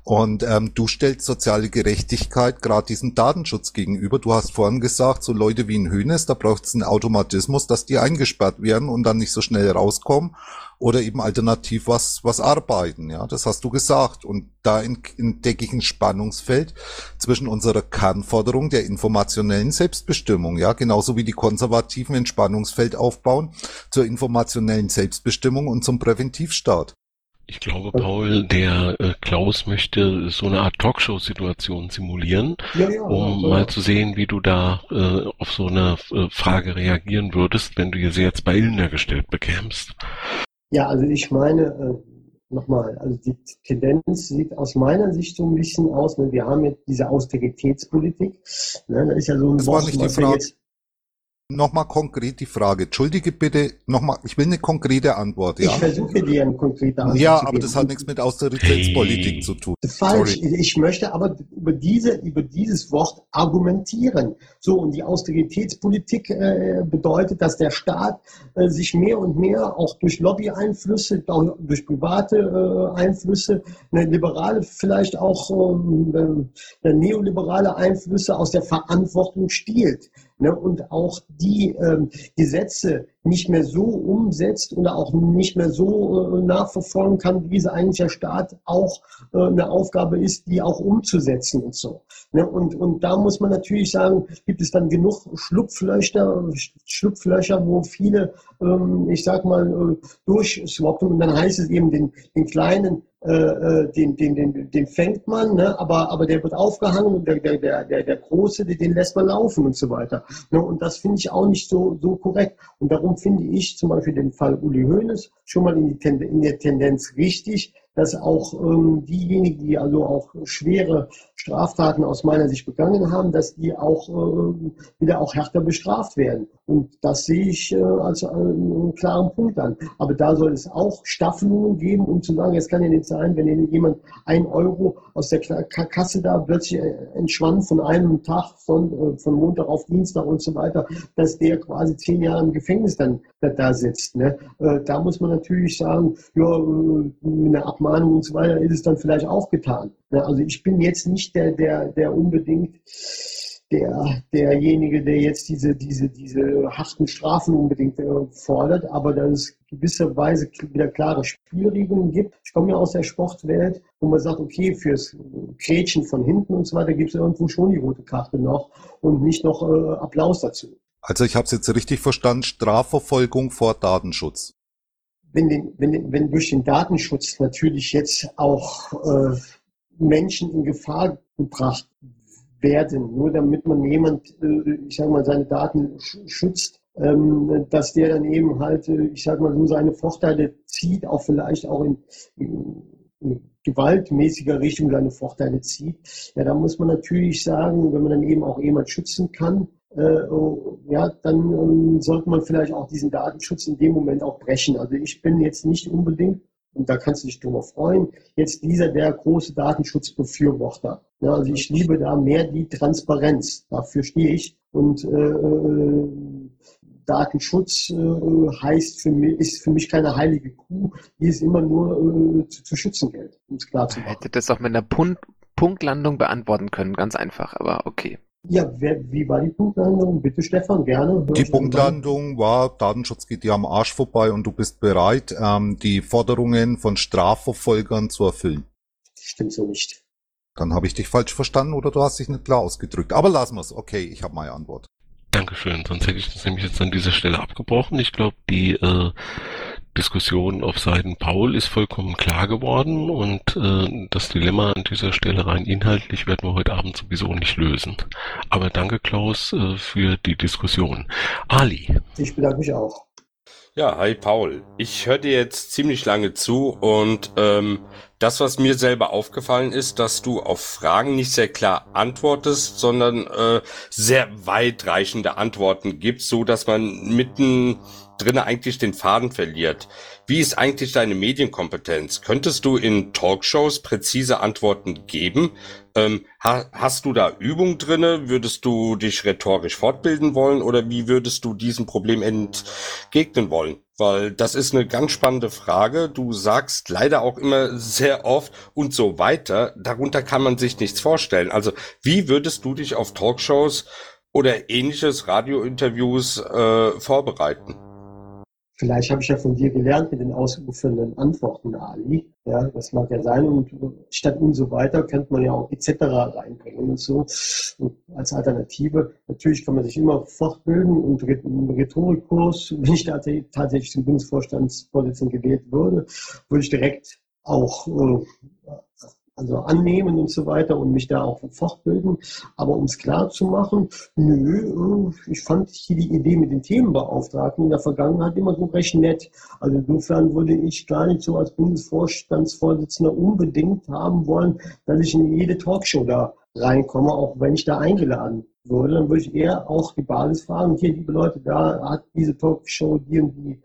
Und ähm, du stellst soziale Gerechtigkeit gerade diesem Datenschutz gegenüber. Du hast vorhin gesagt, so Leute wie ein Hönes, da braucht es einen Automatismus, dass die eingesperrt werden und dann nicht so schnell rauskommen oder eben alternativ was, was arbeiten. Ja, das hast du gesagt. Und da entdecke ich ein Spannungsfeld zwischen unserer Kernforderung der informationellen Selbstbestimmung. Ja, genauso wie die Konservativen ein Spannungsfeld aufbauen zur informationellen Selbstbestimmung und zum Präventivstaat. Ich glaube, Paul, der äh, Klaus möchte so eine Art Talkshow-Situation simulieren, ja, ja, um ja. mal zu sehen, wie du da äh, auf so eine äh, Frage reagieren würdest, wenn du sie jetzt bei Ilner gestellt bekämst. Ja, also ich meine, äh, nochmal, also die Tendenz sieht aus meiner Sicht so ein bisschen aus, ne, wir haben jetzt diese Austeritätspolitik, ne, da ist ja so ein das Wort, war nicht die Frage. Jetzt, nochmal konkret die Frage. Entschuldige bitte, nochmal, ich will eine konkrete Antwort, ja? Ich versuche dir eine konkrete Antwort Ja, aber das hat nichts mit Austeritätspolitik hey. zu tun. Falsch. Sorry. Ich möchte aber über diese, über dieses Wort argumentieren. So, und die Austeritätspolitik äh, bedeutet, dass der Staat äh, sich mehr und mehr auch durch Lobby-Einflüsse, durch private äh, Einflüsse, eine liberale, vielleicht auch ähm, äh, neoliberale Einflüsse aus der Verantwortung stiehlt ne, und auch die ähm, Gesetze nicht mehr so umsetzt oder auch nicht mehr so äh, nachverfolgen kann, wie es eigentlich der Staat auch äh, eine Aufgabe ist, die auch umzusetzen und so. Ne, und, und da muss man natürlich sagen, gibt es dann genug Schlupflöcher, Schlupflöcher, wo viele, ähm, ich sag mal, äh, durchswappen und dann heißt es eben den, den kleinen äh, äh, den, den, den, den fängt man, ne? aber, aber der wird aufgehangen und der, der, der, der Große, den lässt man laufen und so weiter. Ne? Und das finde ich auch nicht so, so korrekt. Und darum finde ich zum Beispiel den Fall Uli Hoeneß schon mal in, die in der Tendenz richtig, dass auch ähm, diejenigen, die also auch schwere Straftaten aus meiner Sicht begangen haben, dass die auch äh, wieder auch härter bestraft werden. Und das sehe ich äh, als einen, klaren Punkt an. Aber da soll es auch Staffelungen geben, um zu sagen, es kann ja nicht sein, wenn jemand ein Euro aus der Kasse da plötzlich äh, entschwand von einem Tag, von, äh, von Montag auf Dienstag und so weiter, dass der quasi zehn Jahre im Gefängnis dann da sitzt. Ne? Äh, da muss man natürlich sagen, ja, mit einer Abmahnung und so weiter ist es dann vielleicht auch getan. Ne? Also ich bin jetzt nicht der, der, der unbedingt der, derjenige, der jetzt diese, diese, diese harten Strafen unbedingt äh, fordert, aber dass es gewisserweise wieder klare Spielregeln gibt. Ich komme ja aus der Sportwelt, wo man sagt, okay, fürs Grätschen von hinten und so weiter gibt es irgendwo schon die rote Karte noch und nicht noch äh, Applaus dazu. Also ich habe es jetzt richtig verstanden, Strafverfolgung vor Datenschutz. Wenn, den, wenn, wenn durch den Datenschutz natürlich jetzt auch äh, Menschen in Gefahr gebracht werden, nur damit man jemand, äh, ich sage mal, seine Daten schützt, ähm, dass der dann eben halt, äh, ich sage mal so, seine Vorteile zieht, auch vielleicht auch in, in, in gewaltmäßiger Richtung seine Vorteile zieht. Ja, da muss man natürlich sagen, wenn man dann eben auch jemand schützen kann, ja, dann ähm, sollte man vielleicht auch diesen Datenschutz in dem Moment auch brechen. Also ich bin jetzt nicht unbedingt und da kannst du dich drüber freuen. Jetzt dieser der große Datenschutzbefürworter. Ja, also ich liebe da mehr die Transparenz. Dafür stehe ich. Und äh, äh, Datenschutz äh, heißt für mich, ist für mich keine heilige Kuh, die es immer nur äh, zu, zu, schützen gilt, um es klar zu machen. Hätte das auch mit einer Punkt Punktlandung beantworten können, ganz einfach, aber okay. Ja, wer, wie war die Punktlandung? Bitte Stefan, gerne. Die Punktlandung war, Datenschutz geht dir am Arsch vorbei und du bist bereit, ähm, die Forderungen von Strafverfolgern zu erfüllen. Stimmt so nicht. Dann habe ich dich falsch verstanden oder du hast dich nicht klar ausgedrückt. Aber lassen wir's. Okay, ich habe meine Antwort. Dankeschön, sonst hätte ich das nämlich jetzt an dieser Stelle abgebrochen. Ich glaube, die äh, Diskussion auf Seiten Paul ist vollkommen klar geworden und äh, das Dilemma an dieser Stelle rein inhaltlich werden wir heute Abend sowieso nicht lösen. Aber danke Klaus äh, für die Diskussion. Ali. Ich bedanke mich auch. Ja, hi Paul. Ich höre dir jetzt ziemlich lange zu und ähm, das, was mir selber aufgefallen ist, dass du auf Fragen nicht sehr klar antwortest, sondern äh, sehr weitreichende Antworten gibst, so dass man mitten drinne eigentlich den Faden verliert. Wie ist eigentlich deine Medienkompetenz? Könntest du in Talkshows präzise Antworten geben? Ähm, ha hast du da Übung drinne? Würdest du dich rhetorisch fortbilden wollen oder wie würdest du diesem Problem entgegnen wollen? Weil das ist eine ganz spannende Frage. Du sagst leider auch immer sehr oft und so weiter. Darunter kann man sich nichts vorstellen. Also wie würdest du dich auf Talkshows oder ähnliches Radiointerviews äh, vorbereiten? Vielleicht habe ich ja von dir gelernt mit den ausufernden Antworten, Ali. Ja, das mag ja sein. Und statt und so weiter könnte man ja auch etc. reinbringen und so. Und als Alternative. Natürlich kann man sich immer fortbilden und einen Rhetorikkurs, wenn ich tatsächlich zum Bundesvorstandsvorsitzenden gewählt würde, würde ich direkt auch äh, also annehmen und so weiter und mich da auch fortbilden. Aber um es klar zu machen, nö, ich fand hier die Idee mit den Themenbeauftragten in der Vergangenheit immer so recht nett. Also insofern würde ich gar nicht so als Bundesvorstandsvorsitzender unbedingt haben wollen, dass ich in jede Talkshow da reinkomme, auch wenn ich da eingeladen würde, dann würde ich eher auch die Basis fragen, hier, liebe Leute, da hat diese Talkshow die und die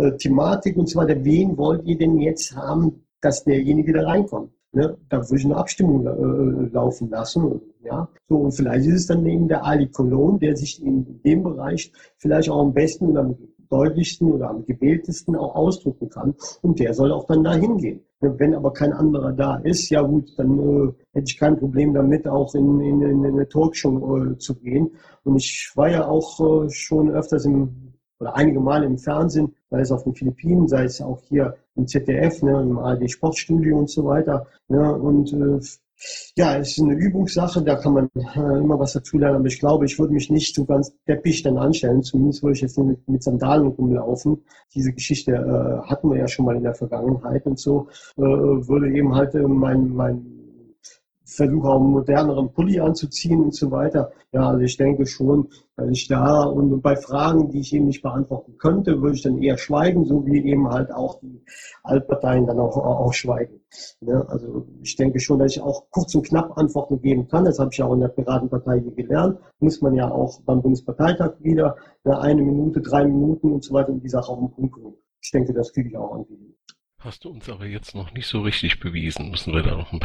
äh, Thematik und weiter. Wen wollt ihr denn jetzt haben, dass derjenige da reinkommt? Ne? Da würde ich eine Abstimmung äh, laufen lassen. Ja? So, und vielleicht ist es dann eben der Ali Cologne, der sich in dem Bereich vielleicht auch am besten oder am deutlichsten oder am gewähltesten auch ausdrücken kann. Und der soll auch dann da hingehen. Wenn aber kein anderer da ist, ja gut, dann äh, hätte ich kein Problem damit, auch in, in, in eine Talkshow äh, zu gehen. Und ich war ja auch äh, schon öfters im, oder einige Male im Fernsehen, sei es auf den Philippinen, sei es auch hier im ZDF, ne, im ARD Sportstudio und so weiter. Ne, und äh, ja, es ist eine Übungssache, da kann man äh, immer was dazu lernen, aber ich glaube, ich würde mich nicht so ganz deppig dann anstellen, zumindest würde ich jetzt mit, mit Sandalen rumlaufen. Diese Geschichte äh, hatten wir ja schon mal in der Vergangenheit und so, äh, würde eben halt äh, mein, mein versuche auch einen moderneren Pulli anzuziehen und so weiter. Ja, also ich denke schon, dass ich da und bei Fragen, die ich eben nicht beantworten könnte, würde ich dann eher schweigen, so wie eben halt auch die Altparteien dann auch, auch schweigen. Ja, also ich denke schon, dass ich auch kurz und knapp Antworten geben kann. Das habe ich auch in der Piratenpartei gelernt. Muss man ja auch beim Bundesparteitag wieder eine Minute, drei Minuten und so weiter und die Sache auf den Punkt bringen. Ich denke, das kriege ich auch irgendwie. Hast du uns aber jetzt noch nicht so richtig bewiesen, müssen wir da noch einen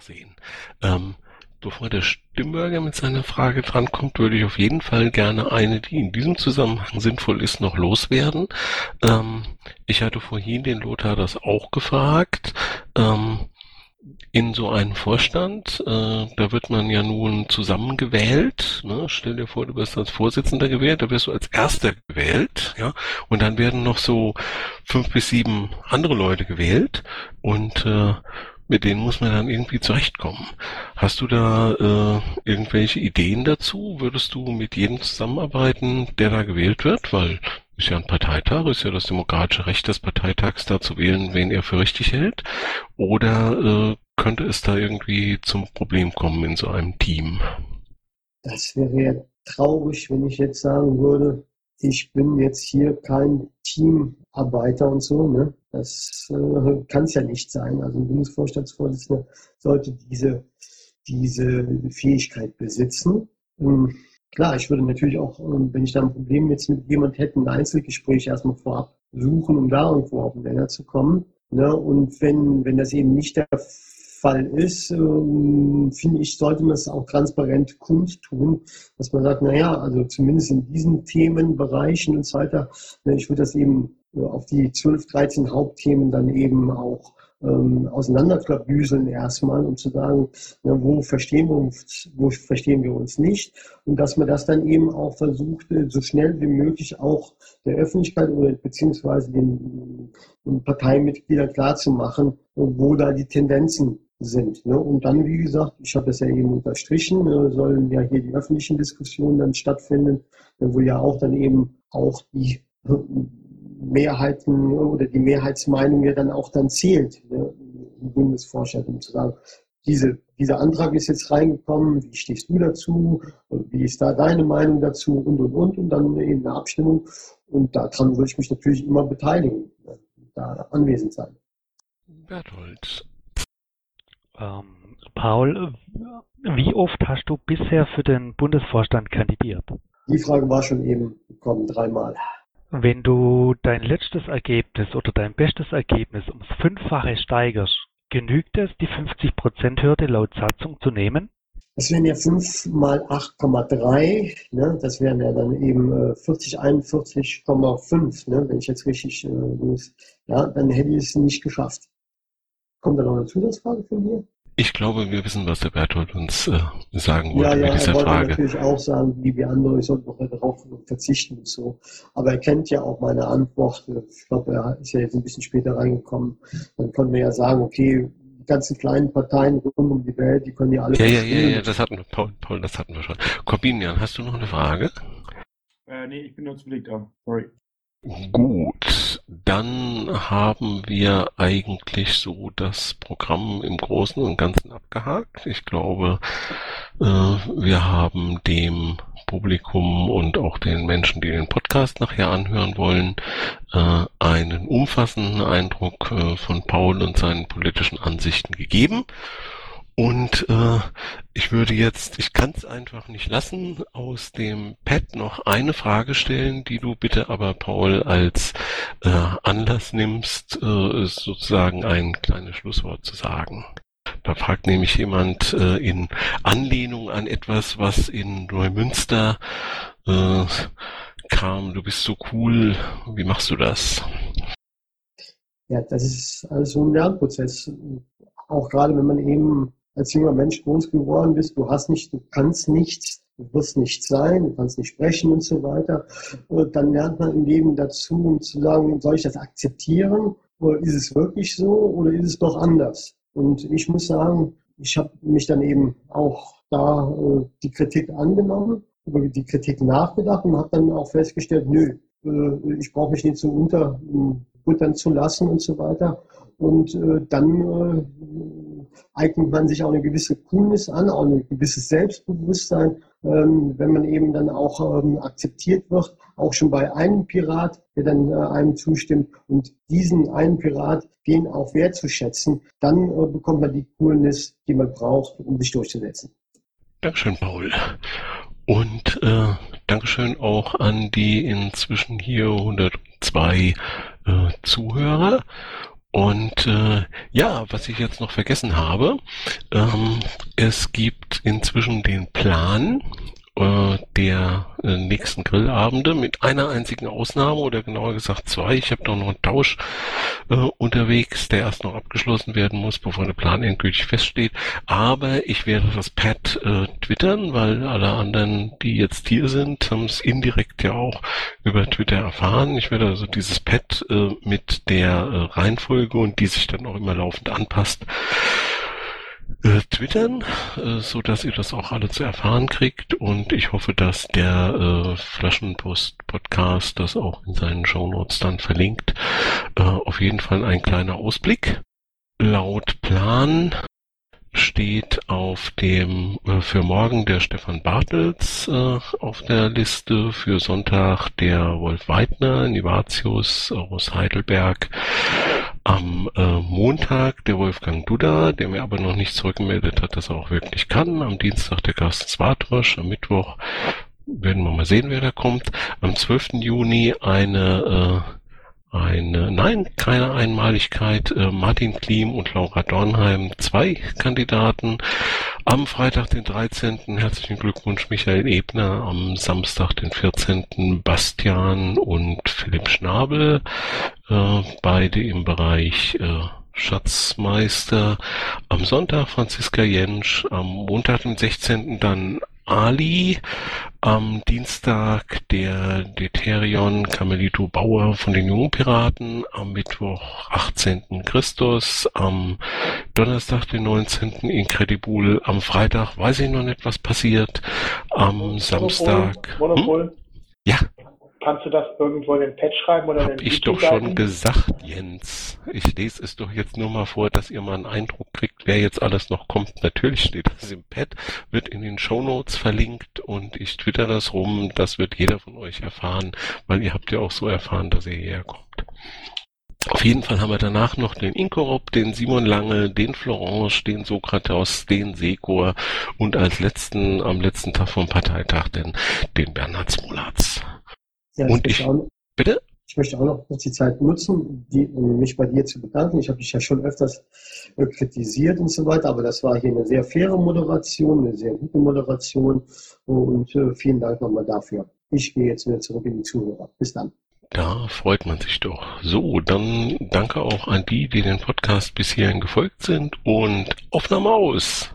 Sehen. Ähm, bevor der Stimmbürger mit seiner Frage drankommt, würde ich auf jeden Fall gerne eine, die in diesem Zusammenhang sinnvoll ist, noch loswerden. Ähm, ich hatte vorhin den Lothar das auch gefragt. Ähm, in so einen Vorstand, äh, da wird man ja nun zusammengewählt. Ne? Stell dir vor, du wirst als Vorsitzender gewählt, da wirst du als Erster gewählt, ja, und dann werden noch so fünf bis sieben andere Leute gewählt und äh, mit denen muss man dann irgendwie zurechtkommen. Hast du da äh, irgendwelche Ideen dazu? Würdest du mit jedem zusammenarbeiten, der da gewählt wird? Weil ist ja ein Parteitag, ist ja das demokratische Recht des Parteitags, da zu wählen, wen er für richtig hält. Oder äh, könnte es da irgendwie zum Problem kommen in so einem Team? Das wäre ja traurig, wenn ich jetzt sagen würde, ich bin jetzt hier kein Teamarbeiter und so. Ne? Das äh, kann es ja nicht sein. Also ein Bundesvorstandsvorsitzender sollte diese, diese Fähigkeit besitzen. Ähm, klar, ich würde natürlich auch, ähm, wenn ich da ein Problem jetzt mit jemand hätte, ein Einzelgespräch erstmal vorab suchen, um da irgendwo auf den Nenner zu kommen. Ne? Und wenn, wenn das eben nicht der Fall ist, ähm, finde ich, sollte man es auch transparent kundtun, dass man sagt, naja, also zumindest in diesen Themenbereichen und so weiter, ich würde das eben äh, auf die 12, 13 Hauptthemen dann eben auch ähm, auseinanderklabüseln erstmal, um zu sagen, na, wo verstehen wir uns, wo verstehen wir uns nicht. Und dass man das dann eben auch versucht, äh, so schnell wie möglich auch der Öffentlichkeit oder beziehungsweise den, den Parteimitgliedern klarzumachen, wo da die Tendenzen sind. Ne? Und dann, wie gesagt, ich habe das ja eben unterstrichen, äh, sollen ja hier die öffentlichen Diskussionen dann stattfinden, wo ja auch dann eben auch die Mehrheiten oder die Mehrheitsmeinung ja dann auch dann zählt ne? im Bundesvorstand, um zu sagen, diese, dieser Antrag ist jetzt reingekommen, wie stehst du dazu, wie ist da deine Meinung dazu und und und und dann eben eine Abstimmung und daran würde ich mich natürlich immer beteiligen, ne? da anwesend sein. Berthold, ähm, Paul, wie oft hast du bisher für den Bundesvorstand kandidiert? Die Frage war schon eben gekommen, dreimal. Wenn du dein letztes Ergebnis oder dein bestes Ergebnis ums Fünffache steigerst, genügt es, die 50%-Hürde laut Satzung zu nehmen? Das wären ja 5 mal 8,3, ne? das wären ja dann eben äh, 40, 41,5, ne? wenn ich jetzt richtig, äh, ja, dann hätte ich es nicht geschafft. Kommt da noch eine Zusatzfrage von dir? Ich glaube, wir wissen, was der Berthold uns äh, sagen wollte ja, ja, mit dieser er wollte Frage. natürlich auch sagen, wie wir andere, ich sollte noch darauf verzichten und so. Aber er kennt ja auch meine Antwort. Ich glaube, er ist ja jetzt ein bisschen später reingekommen. Dann können wir ja sagen, okay, die ganzen kleinen Parteien rund um die Welt, die können ja alle Ja, ja, ja, ja, das hatten wir, Paul, Paul, das hatten wir schon. Corbinian, hast du noch eine Frage? Äh, nee, ich bin nur zu belegt, oh, sorry. Gut, dann haben wir eigentlich so das Programm im Großen und Ganzen abgehakt. Ich glaube, äh, wir haben dem Publikum und auch den Menschen, die den Podcast nachher anhören wollen, äh, einen umfassenden Eindruck äh, von Paul und seinen politischen Ansichten gegeben. Und äh, ich würde jetzt, ich kann es einfach nicht lassen, aus dem Pad noch eine Frage stellen, die du bitte aber, Paul, als äh, Anlass nimmst, äh, sozusagen ein kleines Schlusswort zu sagen. Da fragt nämlich jemand äh, in Anlehnung an etwas, was in Neumünster äh, kam. Du bist so cool. Wie machst du das? Ja, das ist also ein Lernprozess. Auch gerade wenn man eben als junger Mensch groß geworden bist, du hast nicht, du kannst nicht, du wirst nicht sein, du kannst nicht sprechen und so weiter. Und dann lernt man im Leben dazu, um zu sagen, soll ich das akzeptieren? Oder ist es wirklich so? Oder ist es doch anders? Und ich muss sagen, ich habe mich dann eben auch da äh, die Kritik angenommen, über die Kritik nachgedacht und habe dann auch festgestellt, nö, äh, ich brauche mich nicht so unterbuttern zu lassen und so weiter. Und äh, dann äh, eignet man sich auch eine gewisse Coolness an, auch ein gewisses Selbstbewusstsein, ähm, wenn man eben dann auch ähm, akzeptiert wird, auch schon bei einem Pirat, der dann äh, einem zustimmt und diesen einen Pirat, den auch wertzuschätzen, dann äh, bekommt man die Coolness, die man braucht, um sich durchzusetzen. Dankeschön, Paul. Und äh, Dankeschön auch an die inzwischen hier 102 äh, Zuhörer. Und äh, ja, was ich jetzt noch vergessen habe, ähm, es gibt inzwischen den Plan, äh, der äh, nächsten Grillabende mit einer einzigen Ausnahme oder genauer gesagt zwei. Ich habe da noch einen Tausch äh, unterwegs, der erst noch abgeschlossen werden muss, bevor der Plan endgültig feststeht. Aber ich werde das Pad äh, twittern, weil alle anderen, die jetzt hier sind, haben es indirekt ja auch über Twitter erfahren. Ich werde also dieses Pad äh, mit der äh, Reihenfolge und die sich dann auch immer laufend anpasst äh, twittern, äh, so dass ihr das auch alle zu erfahren kriegt und ich hoffe, dass der äh, Flaschenpost Podcast das auch in seinen Shownotes dann verlinkt. Äh, auf jeden Fall ein kleiner Ausblick. Laut Plan steht auf dem äh, für morgen der Stefan Bartels äh, auf der Liste, für Sonntag der Wolf Weidner, Nivatius aus Heidelberg, am äh, Montag der Wolfgang Duda, der mir aber noch nicht zurückgemeldet hat, dass er auch wirklich kann, am Dienstag der Carsten Swartosch, am Mittwoch werden wir mal sehen, wer da kommt, am 12. Juni eine äh, eine, nein, keine Einmaligkeit. Äh, Martin Klim und Laura Dornheim, zwei Kandidaten. Am Freitag, den 13. herzlichen Glückwunsch Michael Ebner. Am Samstag, den 14. Bastian und Philipp Schnabel. Äh, beide im Bereich äh, Schatzmeister. Am Sonntag Franziska Jentsch. Am Montag, den 16. dann Ali, am Dienstag der Deterion Carmelito Bauer von den Jungen Piraten, am Mittwoch 18. Christus, am Donnerstag den 19. Incredible, am Freitag weiß ich noch nicht, was passiert, am Monopol, Samstag... Monopol. Hm? Ja. Kannst du das irgendwo in den Patch schreiben oder Hab in den ich doch schon gesagt, Jens. Ich lese es doch jetzt nur mal vor, dass ihr mal einen Eindruck kriegt, wer jetzt alles noch kommt. Natürlich steht das im Pad, wird in den Show Notes verlinkt und ich twitter das rum. Das wird jeder von euch erfahren, weil ihr habt ja auch so erfahren, dass ihr hierher kommt. Auf jeden Fall haben wir danach noch den Inkorop, den Simon Lange, den Florence, den Sokrates, den Sekor und als letzten, am letzten Tag vom Parteitag den, den Bernhard Smolatz. Ja, und ich, auch, bitte? Ich möchte auch noch kurz die Zeit nutzen, die, um mich bei dir zu bedanken. Ich habe dich ja schon öfters äh, kritisiert und so weiter, aber das war hier eine sehr faire Moderation, eine sehr gute Moderation und äh, vielen Dank nochmal dafür. Ich gehe jetzt wieder zurück in die Zuhörer. Bis dann. Da freut man sich doch. So, dann danke auch an die, die den Podcast bis hierhin gefolgt sind und Aufnahme aus.